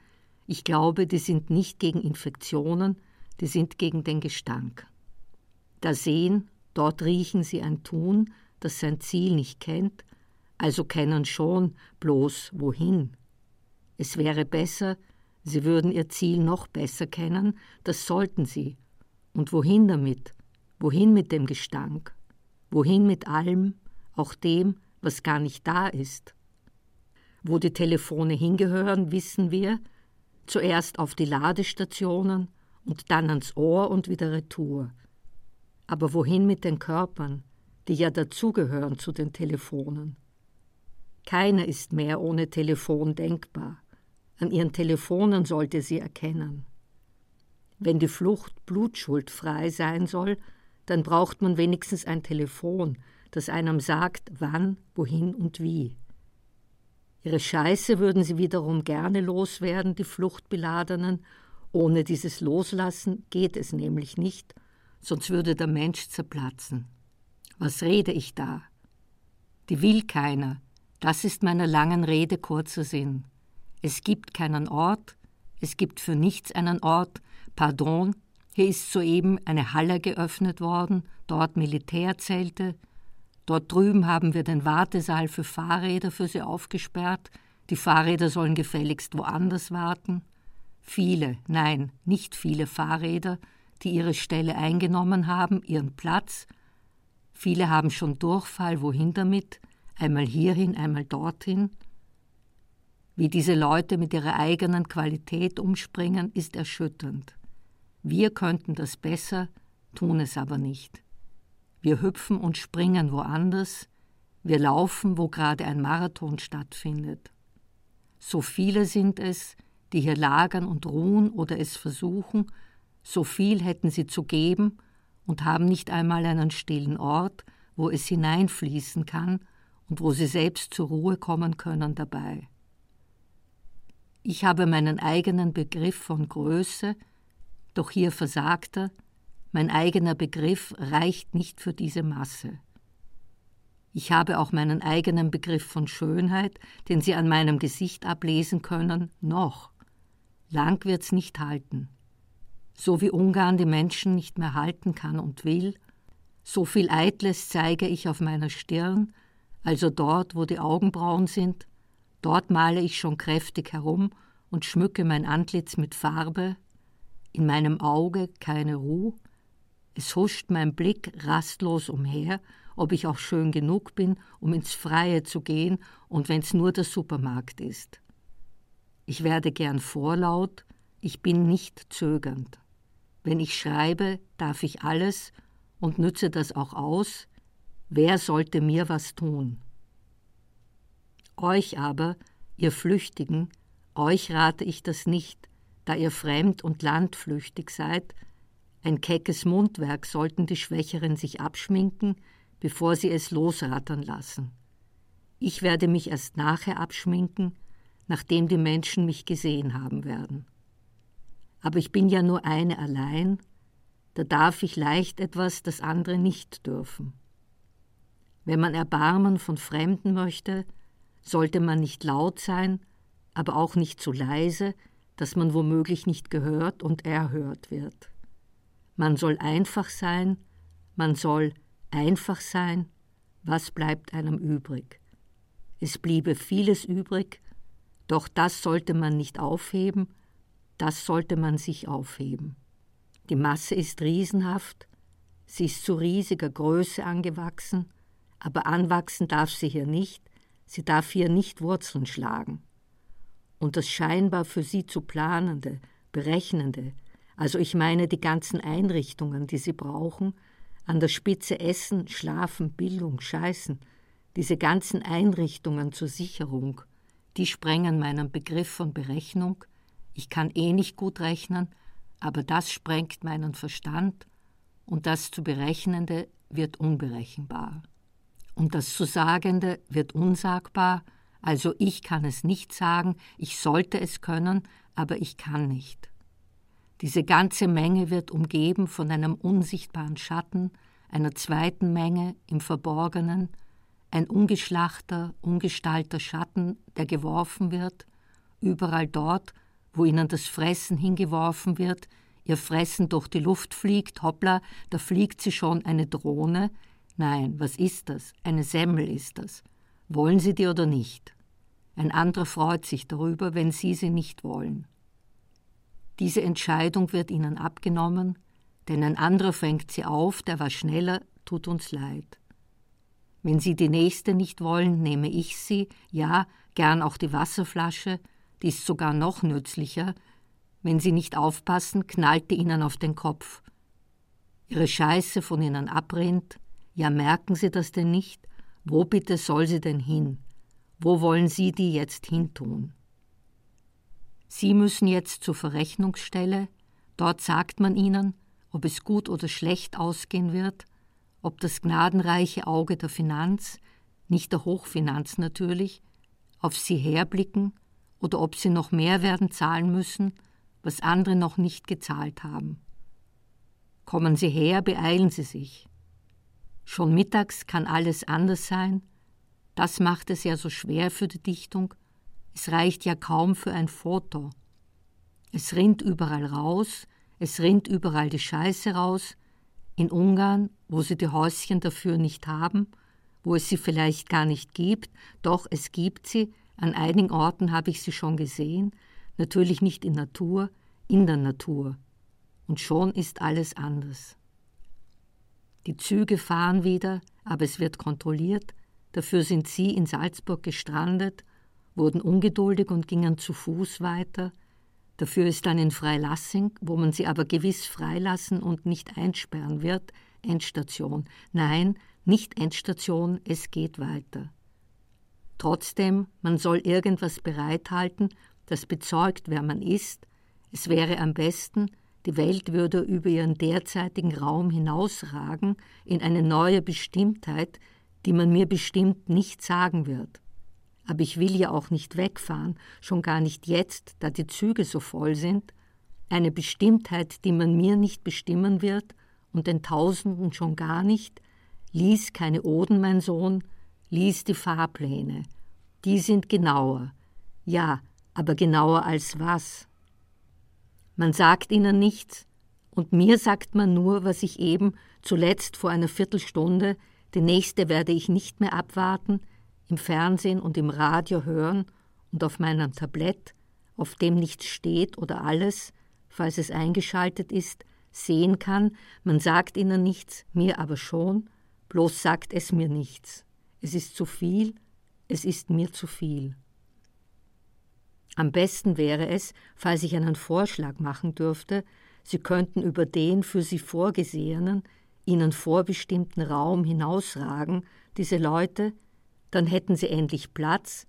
ich glaube, die sind nicht gegen Infektionen, die sind gegen den Gestank. Da sehen, dort riechen sie ein Tun, das sein Ziel nicht kennt, also kennen schon bloß wohin. Es wäre besser, sie würden ihr Ziel noch besser kennen, das sollten sie. Und wohin damit? Wohin mit dem Gestank? Wohin mit allem, auch dem, was gar nicht da ist? Wo die Telefone hingehören, wissen wir, zuerst auf die Ladestationen und dann ans Ohr und wieder retour. Aber wohin mit den Körpern, die ja dazugehören zu den Telefonen? Keiner ist mehr ohne Telefon denkbar. An ihren Telefonen sollte sie erkennen. Wenn die Flucht blutschuldfrei sein soll, dann braucht man wenigstens ein Telefon, das einem sagt, wann, wohin und wie. Ihre Scheiße würden sie wiederum gerne loswerden, die Fluchtbeladenen. Ohne dieses Loslassen geht es nämlich nicht, sonst würde der Mensch zerplatzen. Was rede ich da? Die will keiner. Das ist meiner langen Rede kurzer Sinn. Es gibt keinen Ort, es gibt für nichts einen Ort. Pardon, hier ist soeben eine Halle geöffnet worden, dort Militärzelte, Dort drüben haben wir den Wartesaal für Fahrräder für sie aufgesperrt. Die Fahrräder sollen gefälligst woanders warten. Viele, nein, nicht viele Fahrräder, die ihre Stelle eingenommen haben, ihren Platz. Viele haben schon Durchfall, wohin damit? Einmal hierhin, einmal dorthin. Wie diese Leute mit ihrer eigenen Qualität umspringen, ist erschütternd. Wir könnten das besser, tun es aber nicht. Wir hüpfen und springen woanders, wir laufen, wo gerade ein Marathon stattfindet. So viele sind es, die hier lagern und ruhen oder es versuchen, so viel hätten sie zu geben und haben nicht einmal einen stillen Ort, wo es hineinfließen kann und wo sie selbst zur Ruhe kommen können dabei. Ich habe meinen eigenen Begriff von Größe, doch hier versagt er, mein eigener Begriff reicht nicht für diese Masse. Ich habe auch meinen eigenen Begriff von Schönheit, den Sie an meinem Gesicht ablesen können, noch. Lang wird's nicht halten. So wie Ungarn die Menschen nicht mehr halten kann und will, so viel Eitles zeige ich auf meiner Stirn, also dort, wo die Augenbrauen sind, dort male ich schon kräftig herum und schmücke mein Antlitz mit Farbe, in meinem Auge keine Ruhe, es huscht mein Blick rastlos umher, ob ich auch schön genug bin, um ins Freie zu gehen und wenn's nur der Supermarkt ist. Ich werde gern vorlaut, ich bin nicht zögernd. Wenn ich schreibe, darf ich alles und nütze das auch aus. Wer sollte mir was tun? Euch aber, ihr Flüchtigen, euch rate ich das nicht, da ihr fremd und landflüchtig seid. Ein keckes Mundwerk sollten die Schwächeren sich abschminken, bevor sie es losrattern lassen. Ich werde mich erst nachher abschminken, nachdem die Menschen mich gesehen haben werden. Aber ich bin ja nur eine allein, da darf ich leicht etwas, das andere nicht dürfen. Wenn man Erbarmen von Fremden möchte, sollte man nicht laut sein, aber auch nicht zu leise, dass man womöglich nicht gehört und erhört wird. Man soll einfach sein, man soll einfach sein, was bleibt einem übrig? Es bliebe vieles übrig, doch das sollte man nicht aufheben, das sollte man sich aufheben. Die Masse ist riesenhaft, sie ist zu riesiger Größe angewachsen, aber anwachsen darf sie hier nicht, sie darf hier nicht Wurzeln schlagen. Und das scheinbar für sie zu planende, berechnende, also ich meine die ganzen Einrichtungen, die sie brauchen, an der Spitze Essen, Schlafen, Bildung, Scheißen, diese ganzen Einrichtungen zur Sicherung, die sprengen meinen Begriff von Berechnung. Ich kann eh nicht gut rechnen, aber das sprengt meinen Verstand und das zu Berechnende wird unberechenbar. Und das zu Sagende wird unsagbar, also ich kann es nicht sagen, ich sollte es können, aber ich kann nicht. Diese ganze Menge wird umgeben von einem unsichtbaren Schatten, einer zweiten Menge im Verborgenen, ein ungeschlachter, ungestalter Schatten, der geworfen wird, überall dort, wo ihnen das Fressen hingeworfen wird, ihr Fressen durch die Luft fliegt, hoppla, da fliegt sie schon eine Drohne. Nein, was ist das? Eine Semmel ist das. Wollen Sie die oder nicht? Ein anderer freut sich darüber, wenn Sie sie nicht wollen. Diese Entscheidung wird Ihnen abgenommen, denn ein anderer fängt sie auf, der war schneller, tut uns leid. Wenn Sie die nächste nicht wollen, nehme ich sie, ja, gern auch die Wasserflasche, die ist sogar noch nützlicher. Wenn Sie nicht aufpassen, knallt die Ihnen auf den Kopf. Ihre Scheiße von Ihnen abrinnt, ja, merken Sie das denn nicht? Wo bitte soll sie denn hin? Wo wollen Sie die jetzt hintun? Sie müssen jetzt zur Verrechnungsstelle, dort sagt man Ihnen, ob es gut oder schlecht ausgehen wird, ob das gnadenreiche Auge der Finanz, nicht der Hochfinanz natürlich, auf sie herblicken oder ob sie noch mehr werden zahlen müssen, was andere noch nicht gezahlt haben. Kommen Sie her, beeilen Sie sich. Schon mittags kann alles anders sein, das macht es ja so schwer für die Dichtung, es reicht ja kaum für ein Foto. Es rinnt überall raus, es rinnt überall die Scheiße raus, in Ungarn, wo sie die Häuschen dafür nicht haben, wo es sie vielleicht gar nicht gibt, doch es gibt sie, an einigen Orten habe ich sie schon gesehen, natürlich nicht in Natur, in der Natur. Und schon ist alles anders. Die Züge fahren wieder, aber es wird kontrolliert, dafür sind sie in Salzburg gestrandet, wurden ungeduldig und gingen zu Fuß weiter, Dafür ist dann in Freilassing, wo man sie aber gewiss freilassen und nicht einsperren wird, Endstation. Nein, nicht Endstation, es geht weiter. Trotzdem, man soll irgendwas bereithalten, das bezeugt, wer man ist. Es wäre am besten, die Welt würde über ihren derzeitigen Raum hinausragen in eine neue Bestimmtheit, die man mir bestimmt nicht sagen wird. Aber ich will ja auch nicht wegfahren, schon gar nicht jetzt, da die Züge so voll sind. Eine Bestimmtheit, die man mir nicht bestimmen wird und den Tausenden schon gar nicht. Lies keine Oden, mein Sohn, Lies die Fahrpläne. Die sind genauer. Ja, aber genauer als was? Man sagt ihnen nichts, und mir sagt man nur, was ich eben zuletzt vor einer Viertelstunde, die nächste werde ich nicht mehr abwarten, im Fernsehen und im Radio hören und auf meinem Tablett, auf dem nichts steht oder alles, falls es eingeschaltet ist, sehen kann, man sagt ihnen nichts, mir aber schon, bloß sagt es mir nichts. Es ist zu viel, es ist mir zu viel. Am besten wäre es, falls ich einen Vorschlag machen dürfte, Sie könnten über den für Sie vorgesehenen, Ihnen vorbestimmten Raum hinausragen, diese Leute, dann hätten Sie endlich Platz,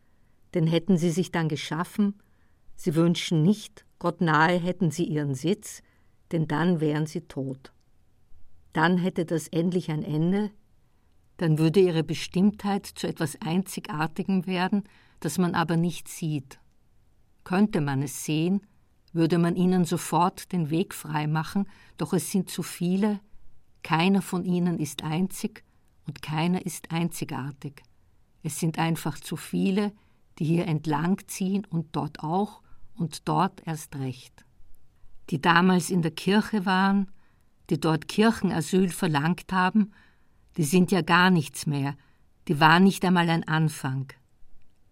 den hätten Sie sich dann geschaffen, Sie wünschen nicht, Gott nahe hätten Sie Ihren Sitz, denn dann wären Sie tot. Dann hätte das endlich ein Ende, dann würde Ihre Bestimmtheit zu etwas Einzigartigem werden, das man aber nicht sieht. Könnte man es sehen, würde man ihnen sofort den Weg frei machen, doch es sind zu viele, keiner von ihnen ist einzig und keiner ist einzigartig. Es sind einfach zu viele, die hier entlang ziehen und dort auch und dort erst recht. Die damals in der Kirche waren, die dort Kirchenasyl verlangt haben, die sind ja gar nichts mehr, die waren nicht einmal ein Anfang.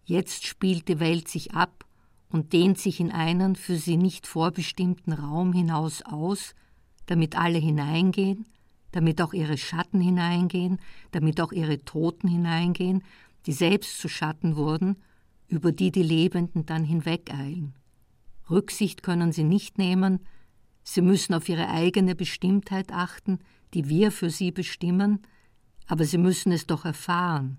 Jetzt spielt die Welt sich ab und dehnt sich in einen für sie nicht vorbestimmten Raum hinaus aus, damit alle hineingehen, damit auch ihre Schatten hineingehen, damit auch ihre Toten hineingehen, die selbst zu Schatten wurden, über die die Lebenden dann hinwegeilen. Rücksicht können sie nicht nehmen, sie müssen auf ihre eigene Bestimmtheit achten, die wir für sie bestimmen, aber sie müssen es doch erfahren,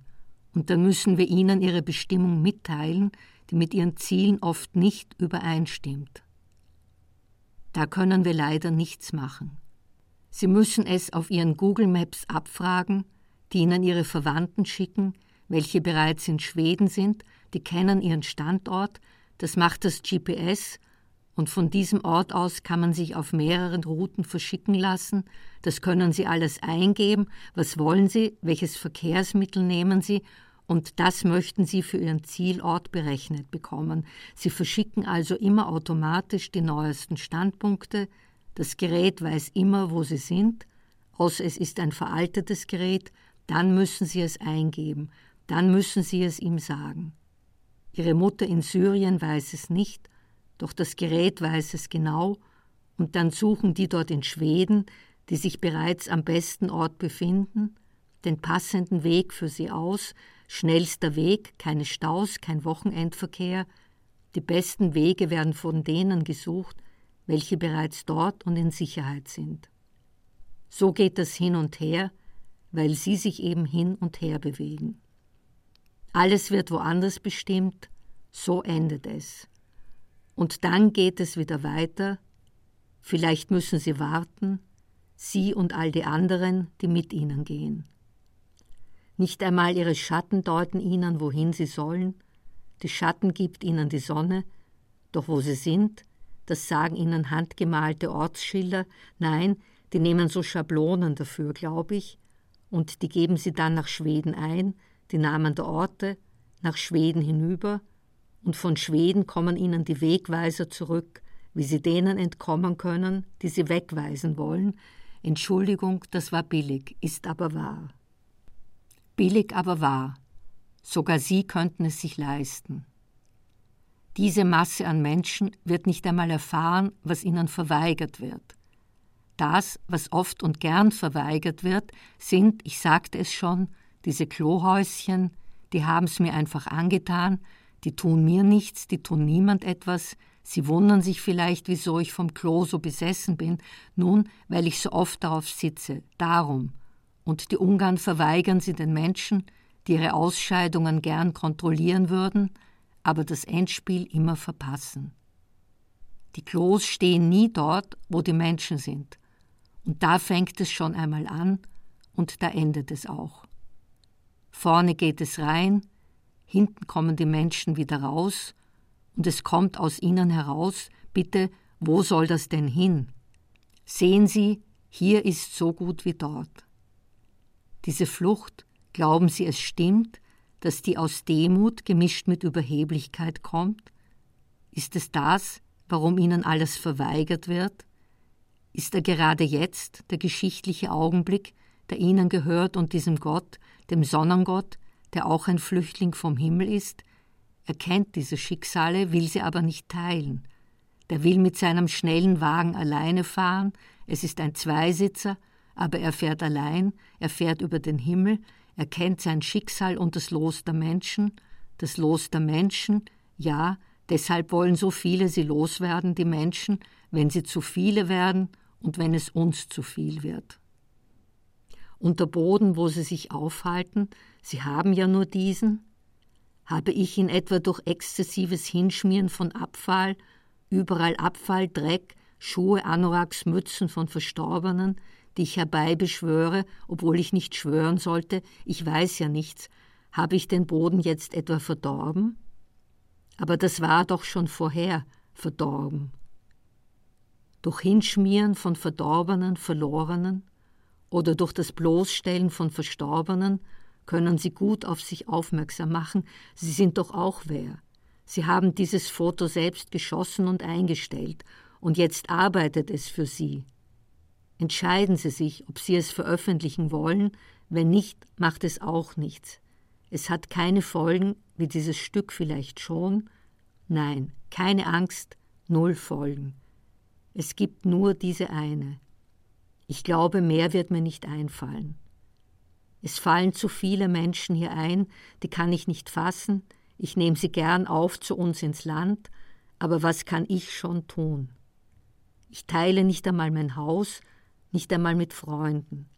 und dann müssen wir ihnen ihre Bestimmung mitteilen, die mit ihren Zielen oft nicht übereinstimmt. Da können wir leider nichts machen. Sie müssen es auf ihren Google Maps abfragen, die ihnen ihre Verwandten schicken, welche bereits in Schweden sind, die kennen ihren Standort, das macht das GPS, und von diesem Ort aus kann man sich auf mehreren Routen verschicken lassen, das können Sie alles eingeben, was wollen Sie, welches Verkehrsmittel nehmen Sie und das möchten Sie für Ihren Zielort berechnet bekommen. Sie verschicken also immer automatisch die neuesten Standpunkte. Das Gerät weiß immer, wo Sie sind, außer es ist ein veraltetes Gerät, dann müssen Sie es eingeben, dann müssen Sie es ihm sagen. Ihre Mutter in Syrien weiß es nicht, doch das Gerät weiß es genau, und dann suchen die dort in Schweden, die sich bereits am besten Ort befinden, den passenden Weg für sie aus, Schnellster Weg, keine Staus, kein Wochenendverkehr. Die besten Wege werden von denen gesucht, welche bereits dort und in Sicherheit sind. So geht das hin und her, weil sie sich eben hin und her bewegen. Alles wird woanders bestimmt, so endet es. Und dann geht es wieder weiter, vielleicht müssen sie warten, sie und all die anderen, die mit ihnen gehen. Nicht einmal ihre Schatten deuten ihnen, wohin sie sollen. Die Schatten gibt ihnen die Sonne, doch wo sie sind, das sagen ihnen handgemalte Ortsschilder, nein, die nehmen so Schablonen dafür, glaube ich, und die geben sie dann nach Schweden ein, die Namen der Orte, nach Schweden hinüber, und von Schweden kommen ihnen die Wegweiser zurück, wie sie denen entkommen können, die sie wegweisen wollen. Entschuldigung, das war billig, ist aber wahr billig aber wahr. Sogar sie könnten es sich leisten. Diese Masse an Menschen wird nicht einmal erfahren, was ihnen verweigert wird. Das, was oft und gern verweigert wird, sind, ich sagte es schon, diese Klohäuschen, die haben es mir einfach angetan, die tun mir nichts, die tun niemand etwas, sie wundern sich vielleicht, wieso ich vom Klo so besessen bin, nun, weil ich so oft darauf sitze, darum, und die Ungarn verweigern sie den Menschen, die ihre Ausscheidungen gern kontrollieren würden, aber das Endspiel immer verpassen. Die Klos stehen nie dort, wo die Menschen sind, und da fängt es schon einmal an und da endet es auch. Vorne geht es rein, hinten kommen die Menschen wieder raus, und es kommt aus ihnen heraus, bitte, wo soll das denn hin? Sehen Sie, hier ist so gut wie dort. Diese Flucht, glauben Sie, es stimmt, dass die aus Demut gemischt mit Überheblichkeit kommt? Ist es das, warum ihnen alles verweigert wird? Ist er gerade jetzt der geschichtliche Augenblick, der ihnen gehört und diesem Gott, dem Sonnengott, der auch ein Flüchtling vom Himmel ist? Er kennt diese Schicksale, will sie aber nicht teilen. Der will mit seinem schnellen Wagen alleine fahren, es ist ein Zweisitzer, aber er fährt allein, er fährt über den Himmel, er kennt sein Schicksal und das Los der Menschen, das Los der Menschen, ja, deshalb wollen so viele sie loswerden, die Menschen, wenn sie zu viele werden und wenn es uns zu viel wird. Und der Boden, wo sie sich aufhalten, sie haben ja nur diesen, habe ich ihn etwa durch exzessives Hinschmieren von Abfall, überall Abfall, Dreck, Schuhe, Anoraks, Mützen von Verstorbenen, die ich herbeibeschwöre, obwohl ich nicht schwören sollte, ich weiß ja nichts, habe ich den Boden jetzt etwa verdorben? Aber das war doch schon vorher verdorben. Durch Hinschmieren von Verdorbenen, Verlorenen oder durch das Bloßstellen von Verstorbenen können Sie gut auf sich aufmerksam machen, Sie sind doch auch wer. Sie haben dieses Foto selbst geschossen und eingestellt, und jetzt arbeitet es für Sie. Entscheiden Sie sich, ob Sie es veröffentlichen wollen, wenn nicht, macht es auch nichts. Es hat keine Folgen, wie dieses Stück vielleicht schon. Nein, keine Angst, null Folgen. Es gibt nur diese eine. Ich glaube, mehr wird mir nicht einfallen. Es fallen zu viele Menschen hier ein, die kann ich nicht fassen, ich nehme sie gern auf zu uns ins Land, aber was kann ich schon tun? Ich teile nicht einmal mein Haus, nicht einmal mit Freunden.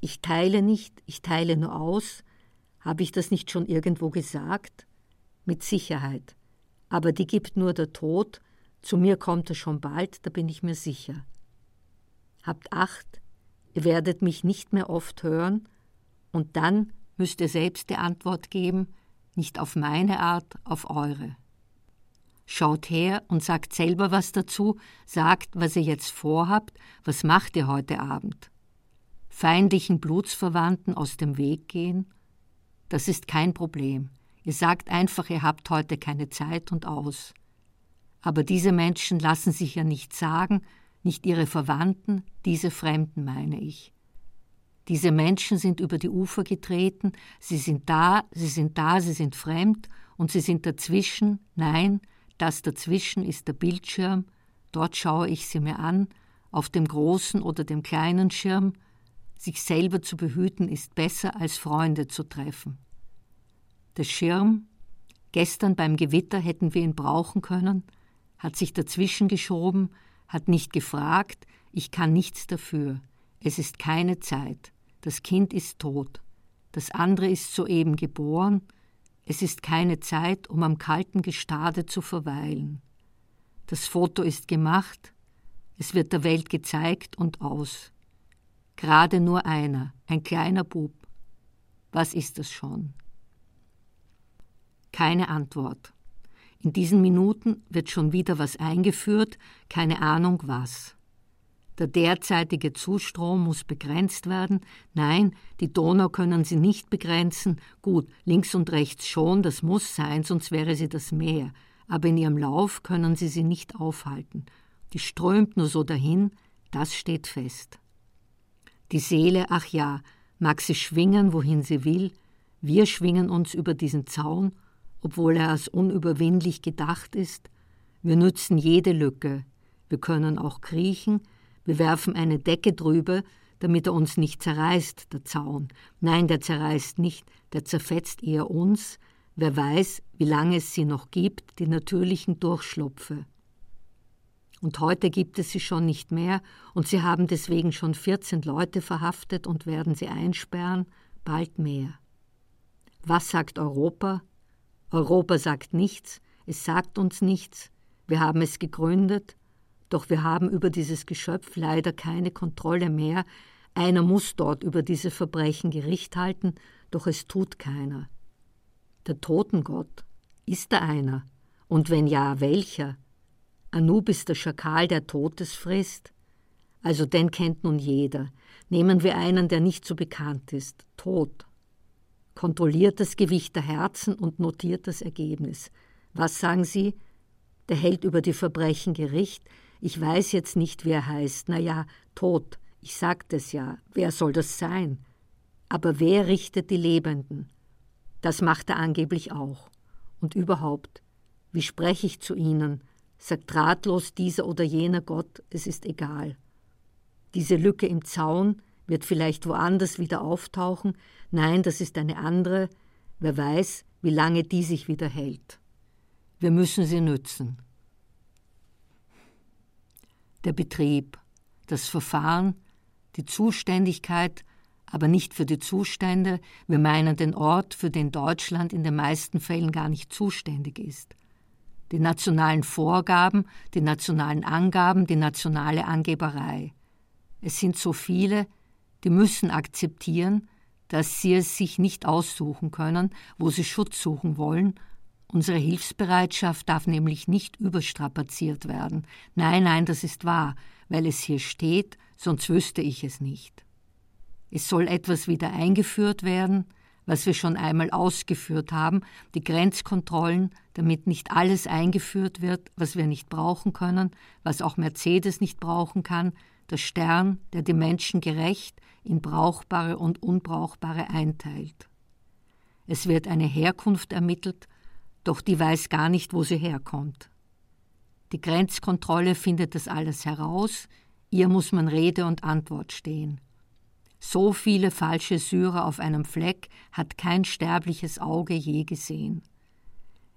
Ich teile nicht, ich teile nur aus. Habe ich das nicht schon irgendwo gesagt? Mit Sicherheit. Aber die gibt nur der Tod, zu mir kommt er schon bald, da bin ich mir sicher. Habt Acht, ihr werdet mich nicht mehr oft hören, und dann müsst ihr selbst die Antwort geben, nicht auf meine Art, auf eure. Schaut her und sagt selber was dazu, sagt, was ihr jetzt vorhabt, was macht ihr heute Abend. Feindlichen Blutsverwandten aus dem Weg gehen? Das ist kein Problem. Ihr sagt einfach, ihr habt heute keine Zeit und aus. Aber diese Menschen lassen sich ja nicht sagen, nicht ihre Verwandten, diese Fremden meine ich. Diese Menschen sind über die Ufer getreten, sie sind da, sie sind da, sie sind fremd und sie sind dazwischen, nein, das dazwischen ist der Bildschirm, dort schaue ich sie mir an, auf dem großen oder dem kleinen Schirm. Sich selber zu behüten ist besser, als Freunde zu treffen. Der Schirm, gestern beim Gewitter hätten wir ihn brauchen können, hat sich dazwischen geschoben, hat nicht gefragt, ich kann nichts dafür. Es ist keine Zeit. Das Kind ist tot. Das andere ist soeben geboren, es ist keine Zeit, um am kalten Gestade zu verweilen. Das Foto ist gemacht, es wird der Welt gezeigt und aus. Gerade nur einer, ein kleiner Bub. Was ist das schon? Keine Antwort. In diesen Minuten wird schon wieder was eingeführt, keine Ahnung was. Der derzeitige Zustrom muss begrenzt werden. Nein, die Donau können sie nicht begrenzen. Gut, links und rechts schon, das muss sein, sonst wäre sie das Meer. Aber in ihrem Lauf können sie sie nicht aufhalten. Die strömt nur so dahin, das steht fest. Die Seele, ach ja, mag sie schwingen, wohin sie will. Wir schwingen uns über diesen Zaun, obwohl er als unüberwindlich gedacht ist. Wir nützen jede Lücke. Wir können auch kriechen, wir werfen eine Decke drüber, damit er uns nicht zerreißt, der Zaun. Nein, der zerreißt nicht, der zerfetzt eher uns. Wer weiß, wie lange es sie noch gibt, die natürlichen Durchschlupfe. Und heute gibt es sie schon nicht mehr, und sie haben deswegen schon 14 Leute verhaftet und werden sie einsperren, bald mehr. Was sagt Europa? Europa sagt nichts, es sagt uns nichts, wir haben es gegründet, doch wir haben über dieses Geschöpf leider keine Kontrolle mehr. Einer muss dort über diese Verbrechen Gericht halten, doch es tut keiner. Der Totengott, ist da einer? Und wenn ja, welcher? Anubis der Schakal, der Totes frisst? Also den kennt nun jeder. Nehmen wir einen, der nicht so bekannt ist. Tod. kontrolliert das Gewicht der Herzen und notiert das Ergebnis. Was sagen Sie? Der hält über die Verbrechen Gericht. Ich weiß jetzt nicht, wer heißt. Na ja, tot. Ich sagte es ja. Wer soll das sein? Aber wer richtet die Lebenden? Das macht er angeblich auch. Und überhaupt, wie spreche ich zu ihnen? Sagt ratlos dieser oder jener Gott, es ist egal. Diese Lücke im Zaun wird vielleicht woanders wieder auftauchen. Nein, das ist eine andere. Wer weiß, wie lange die sich wieder hält. Wir müssen sie nützen. Der Betrieb, das Verfahren, die Zuständigkeit, aber nicht für die Zustände, wir meinen den Ort, für den Deutschland in den meisten Fällen gar nicht zuständig ist. Die nationalen Vorgaben, die nationalen Angaben, die nationale Angeberei. Es sind so viele, die müssen akzeptieren, dass sie es sich nicht aussuchen können, wo sie Schutz suchen wollen. Unsere Hilfsbereitschaft darf nämlich nicht überstrapaziert werden. Nein, nein, das ist wahr, weil es hier steht, sonst wüsste ich es nicht. Es soll etwas wieder eingeführt werden, was wir schon einmal ausgeführt haben, die Grenzkontrollen, damit nicht alles eingeführt wird, was wir nicht brauchen können, was auch Mercedes nicht brauchen kann, der Stern, der die Menschen gerecht in brauchbare und unbrauchbare einteilt. Es wird eine Herkunft ermittelt, doch die weiß gar nicht, wo sie herkommt. Die Grenzkontrolle findet das alles heraus, ihr muss man Rede und Antwort stehen. So viele falsche Syrer auf einem Fleck hat kein sterbliches Auge je gesehen.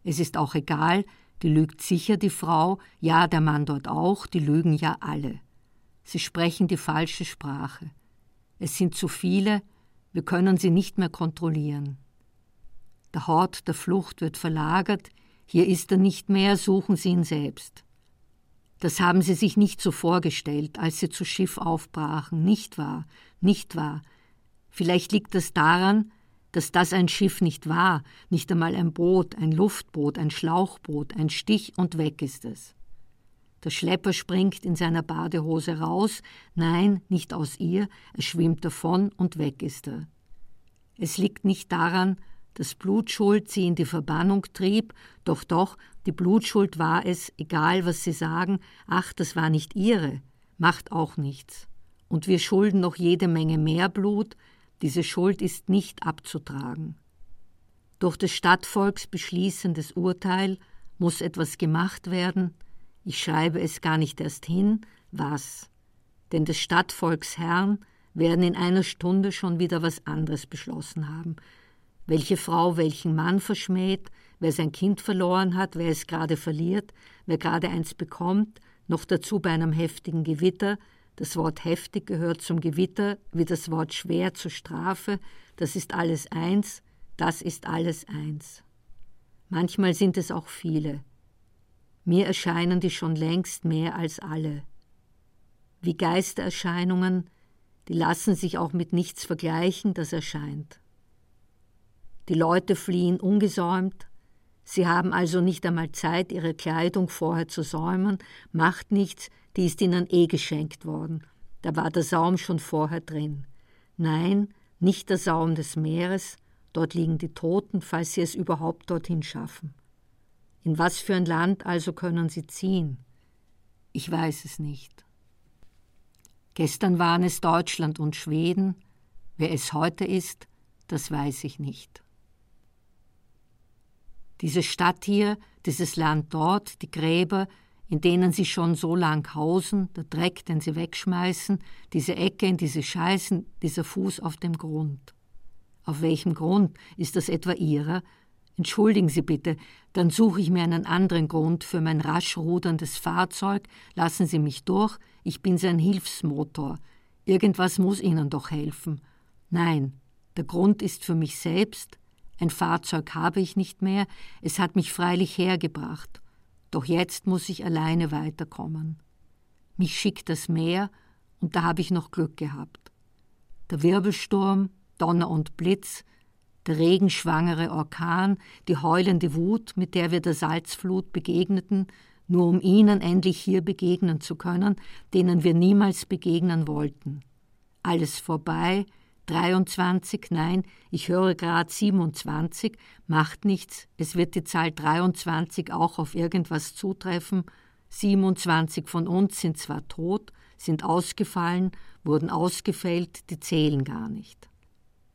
Es ist auch egal, die lügt sicher die Frau, ja der Mann dort auch, die lügen ja alle. Sie sprechen die falsche Sprache. Es sind zu viele, wir können sie nicht mehr kontrollieren. Der Hort der Flucht wird verlagert, hier ist er nicht mehr, suchen Sie ihn selbst. Das haben Sie sich nicht so vorgestellt, als Sie zu Schiff aufbrachen, nicht wahr, nicht wahr. Vielleicht liegt das daran, dass das ein Schiff nicht war, nicht einmal ein Boot, ein Luftboot, ein Schlauchboot, ein Stich und weg ist es. Der Schlepper springt in seiner Badehose raus, nein, nicht aus ihr, er schwimmt davon und weg ist er. Es liegt nicht daran, dass Blutschuld sie in die Verbannung trieb, doch doch, die Blutschuld war es, egal was sie sagen, ach, das war nicht ihre, macht auch nichts. Und wir schulden noch jede Menge mehr Blut, diese Schuld ist nicht abzutragen. Durch des Stadtvolks beschließendes Urteil muss etwas gemacht werden, ich schreibe es gar nicht erst hin, was. Denn des Stadtvolks Herren werden in einer Stunde schon wieder was anderes beschlossen haben. Welche Frau welchen Mann verschmäht, wer sein Kind verloren hat, wer es gerade verliert, wer gerade eins bekommt, noch dazu bei einem heftigen Gewitter, das Wort heftig gehört zum Gewitter, wie das Wort schwer zur Strafe, das ist alles eins, das ist alles eins. Manchmal sind es auch viele, mir erscheinen die schon längst mehr als alle. Wie Geistererscheinungen, die lassen sich auch mit nichts vergleichen, das erscheint. Die Leute fliehen ungesäumt, sie haben also nicht einmal Zeit, ihre Kleidung vorher zu säumen, macht nichts, die ist ihnen eh geschenkt worden, da war der Saum schon vorher drin. Nein, nicht der Saum des Meeres, dort liegen die Toten, falls sie es überhaupt dorthin schaffen. In was für ein Land also können sie ziehen? Ich weiß es nicht. Gestern waren es Deutschland und Schweden, wer es heute ist, das weiß ich nicht. Diese Stadt hier, dieses Land dort, die Gräber, in denen sie schon so lang hausen, der Dreck, den sie wegschmeißen, diese Ecke, in die sie scheißen, dieser Fuß auf dem Grund. Auf welchem Grund? Ist das etwa ihrer? Entschuldigen Sie bitte, dann suche ich mir einen anderen Grund für mein rasch ruderndes Fahrzeug, lassen Sie mich durch, ich bin sein Hilfsmotor. Irgendwas muss Ihnen doch helfen. Nein, der Grund ist für mich selbst, ein Fahrzeug habe ich nicht mehr, es hat mich freilich hergebracht, doch jetzt muss ich alleine weiterkommen. Mich schickt das Meer, und da habe ich noch Glück gehabt. Der Wirbelsturm, Donner und Blitz, der regenschwangere Orkan, die heulende Wut, mit der wir der Salzflut begegneten, nur um ihnen endlich hier begegnen zu können, denen wir niemals begegnen wollten. Alles vorbei, 23, nein, ich höre gerade 27, macht nichts, es wird die Zahl 23 auch auf irgendwas zutreffen. 27 von uns sind zwar tot, sind ausgefallen, wurden ausgefällt, die zählen gar nicht.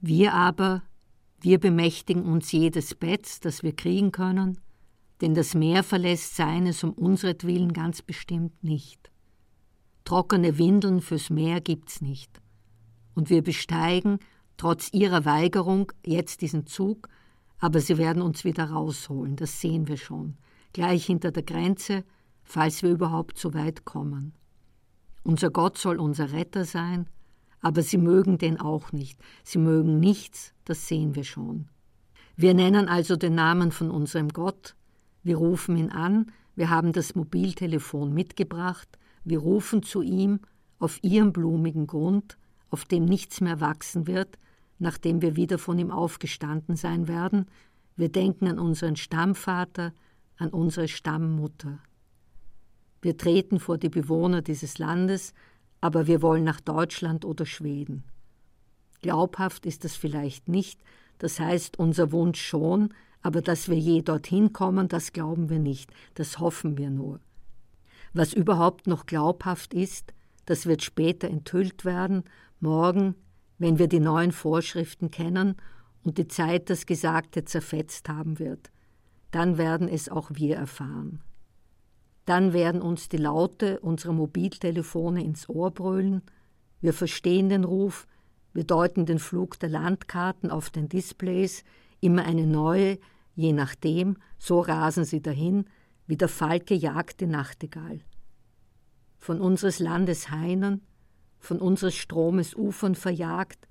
Wir aber, wir bemächtigen uns jedes Betts, das wir kriegen können, denn das Meer verlässt seines um unseretwillen ganz bestimmt nicht. Trockene Windeln fürs Meer gibt's nicht. Und wir besteigen, trotz ihrer Weigerung, jetzt diesen Zug, aber sie werden uns wieder rausholen, das sehen wir schon, gleich hinter der Grenze, falls wir überhaupt so weit kommen. Unser Gott soll unser Retter sein, aber sie mögen den auch nicht, sie mögen nichts, das sehen wir schon. Wir nennen also den Namen von unserem Gott, wir rufen ihn an, wir haben das Mobiltelefon mitgebracht, wir rufen zu ihm auf ihrem blumigen Grund, auf dem nichts mehr wachsen wird, nachdem wir wieder von ihm aufgestanden sein werden, wir denken an unseren Stammvater, an unsere Stammmutter. Wir treten vor die Bewohner dieses Landes, aber wir wollen nach Deutschland oder Schweden. Glaubhaft ist das vielleicht nicht, das heißt unser Wunsch schon, aber dass wir je dorthin kommen, das glauben wir nicht, das hoffen wir nur. Was überhaupt noch glaubhaft ist, das wird später enthüllt werden, morgen, wenn wir die neuen Vorschriften kennen und die Zeit das Gesagte zerfetzt haben wird. Dann werden es auch wir erfahren. Dann werden uns die Laute unserer Mobiltelefone ins Ohr brüllen, wir verstehen den Ruf, wir deuten den Flug der Landkarten auf den Displays, immer eine neue, je nachdem, so rasen sie dahin, wie der Falke jagt die Nachtigall. Von unseres Landes Hainen, von unseres Stromes Ufern verjagt,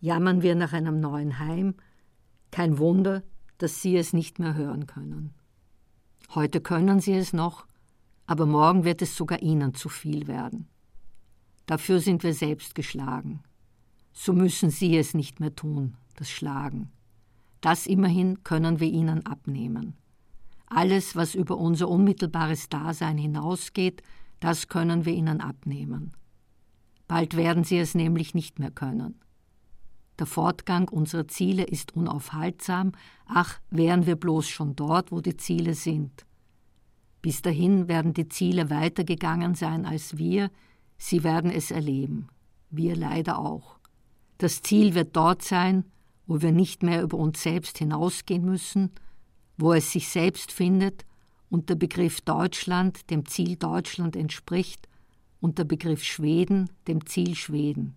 jammern wir nach einem neuen Heim, kein Wunder, dass sie es nicht mehr hören können. Heute können sie es noch, aber morgen wird es sogar ihnen zu viel werden. Dafür sind wir selbst geschlagen. So müssen sie es nicht mehr tun, das Schlagen. Das immerhin können wir ihnen abnehmen. Alles, was über unser unmittelbares Dasein hinausgeht, das können wir ihnen abnehmen. Bald werden sie es nämlich nicht mehr können. Der Fortgang unserer Ziele ist unaufhaltsam, ach, wären wir bloß schon dort, wo die Ziele sind. Bis dahin werden die Ziele weitergegangen sein als wir, sie werden es erleben, wir leider auch. Das Ziel wird dort sein, wo wir nicht mehr über uns selbst hinausgehen müssen, wo es sich selbst findet und der Begriff Deutschland dem Ziel Deutschland entspricht und der Begriff Schweden dem Ziel Schweden.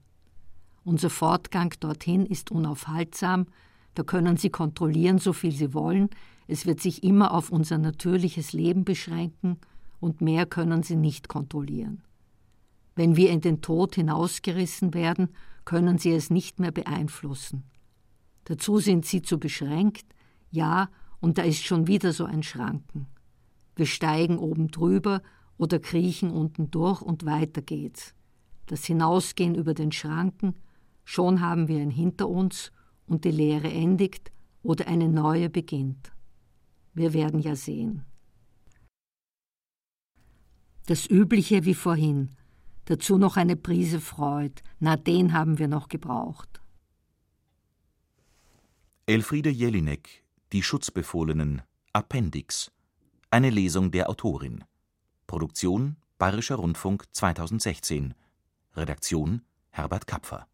Unser Fortgang dorthin ist unaufhaltsam, da können Sie kontrollieren, so viel Sie wollen, es wird sich immer auf unser natürliches Leben beschränken und mehr können sie nicht kontrollieren. Wenn wir in den Tod hinausgerissen werden, können sie es nicht mehr beeinflussen. Dazu sind sie zu beschränkt, ja, und da ist schon wieder so ein Schranken. Wir steigen oben drüber oder kriechen unten durch und weiter geht's. Das Hinausgehen über den Schranken, schon haben wir ihn hinter uns und die Lehre endigt oder eine neue beginnt. Wir werden ja sehen. Das Übliche wie vorhin. Dazu noch eine Prise Freud. Na, den haben wir noch gebraucht. Elfriede Jelinek, Die Schutzbefohlenen, Appendix. Eine Lesung der Autorin. Produktion Bayerischer Rundfunk 2016. Redaktion Herbert Kapfer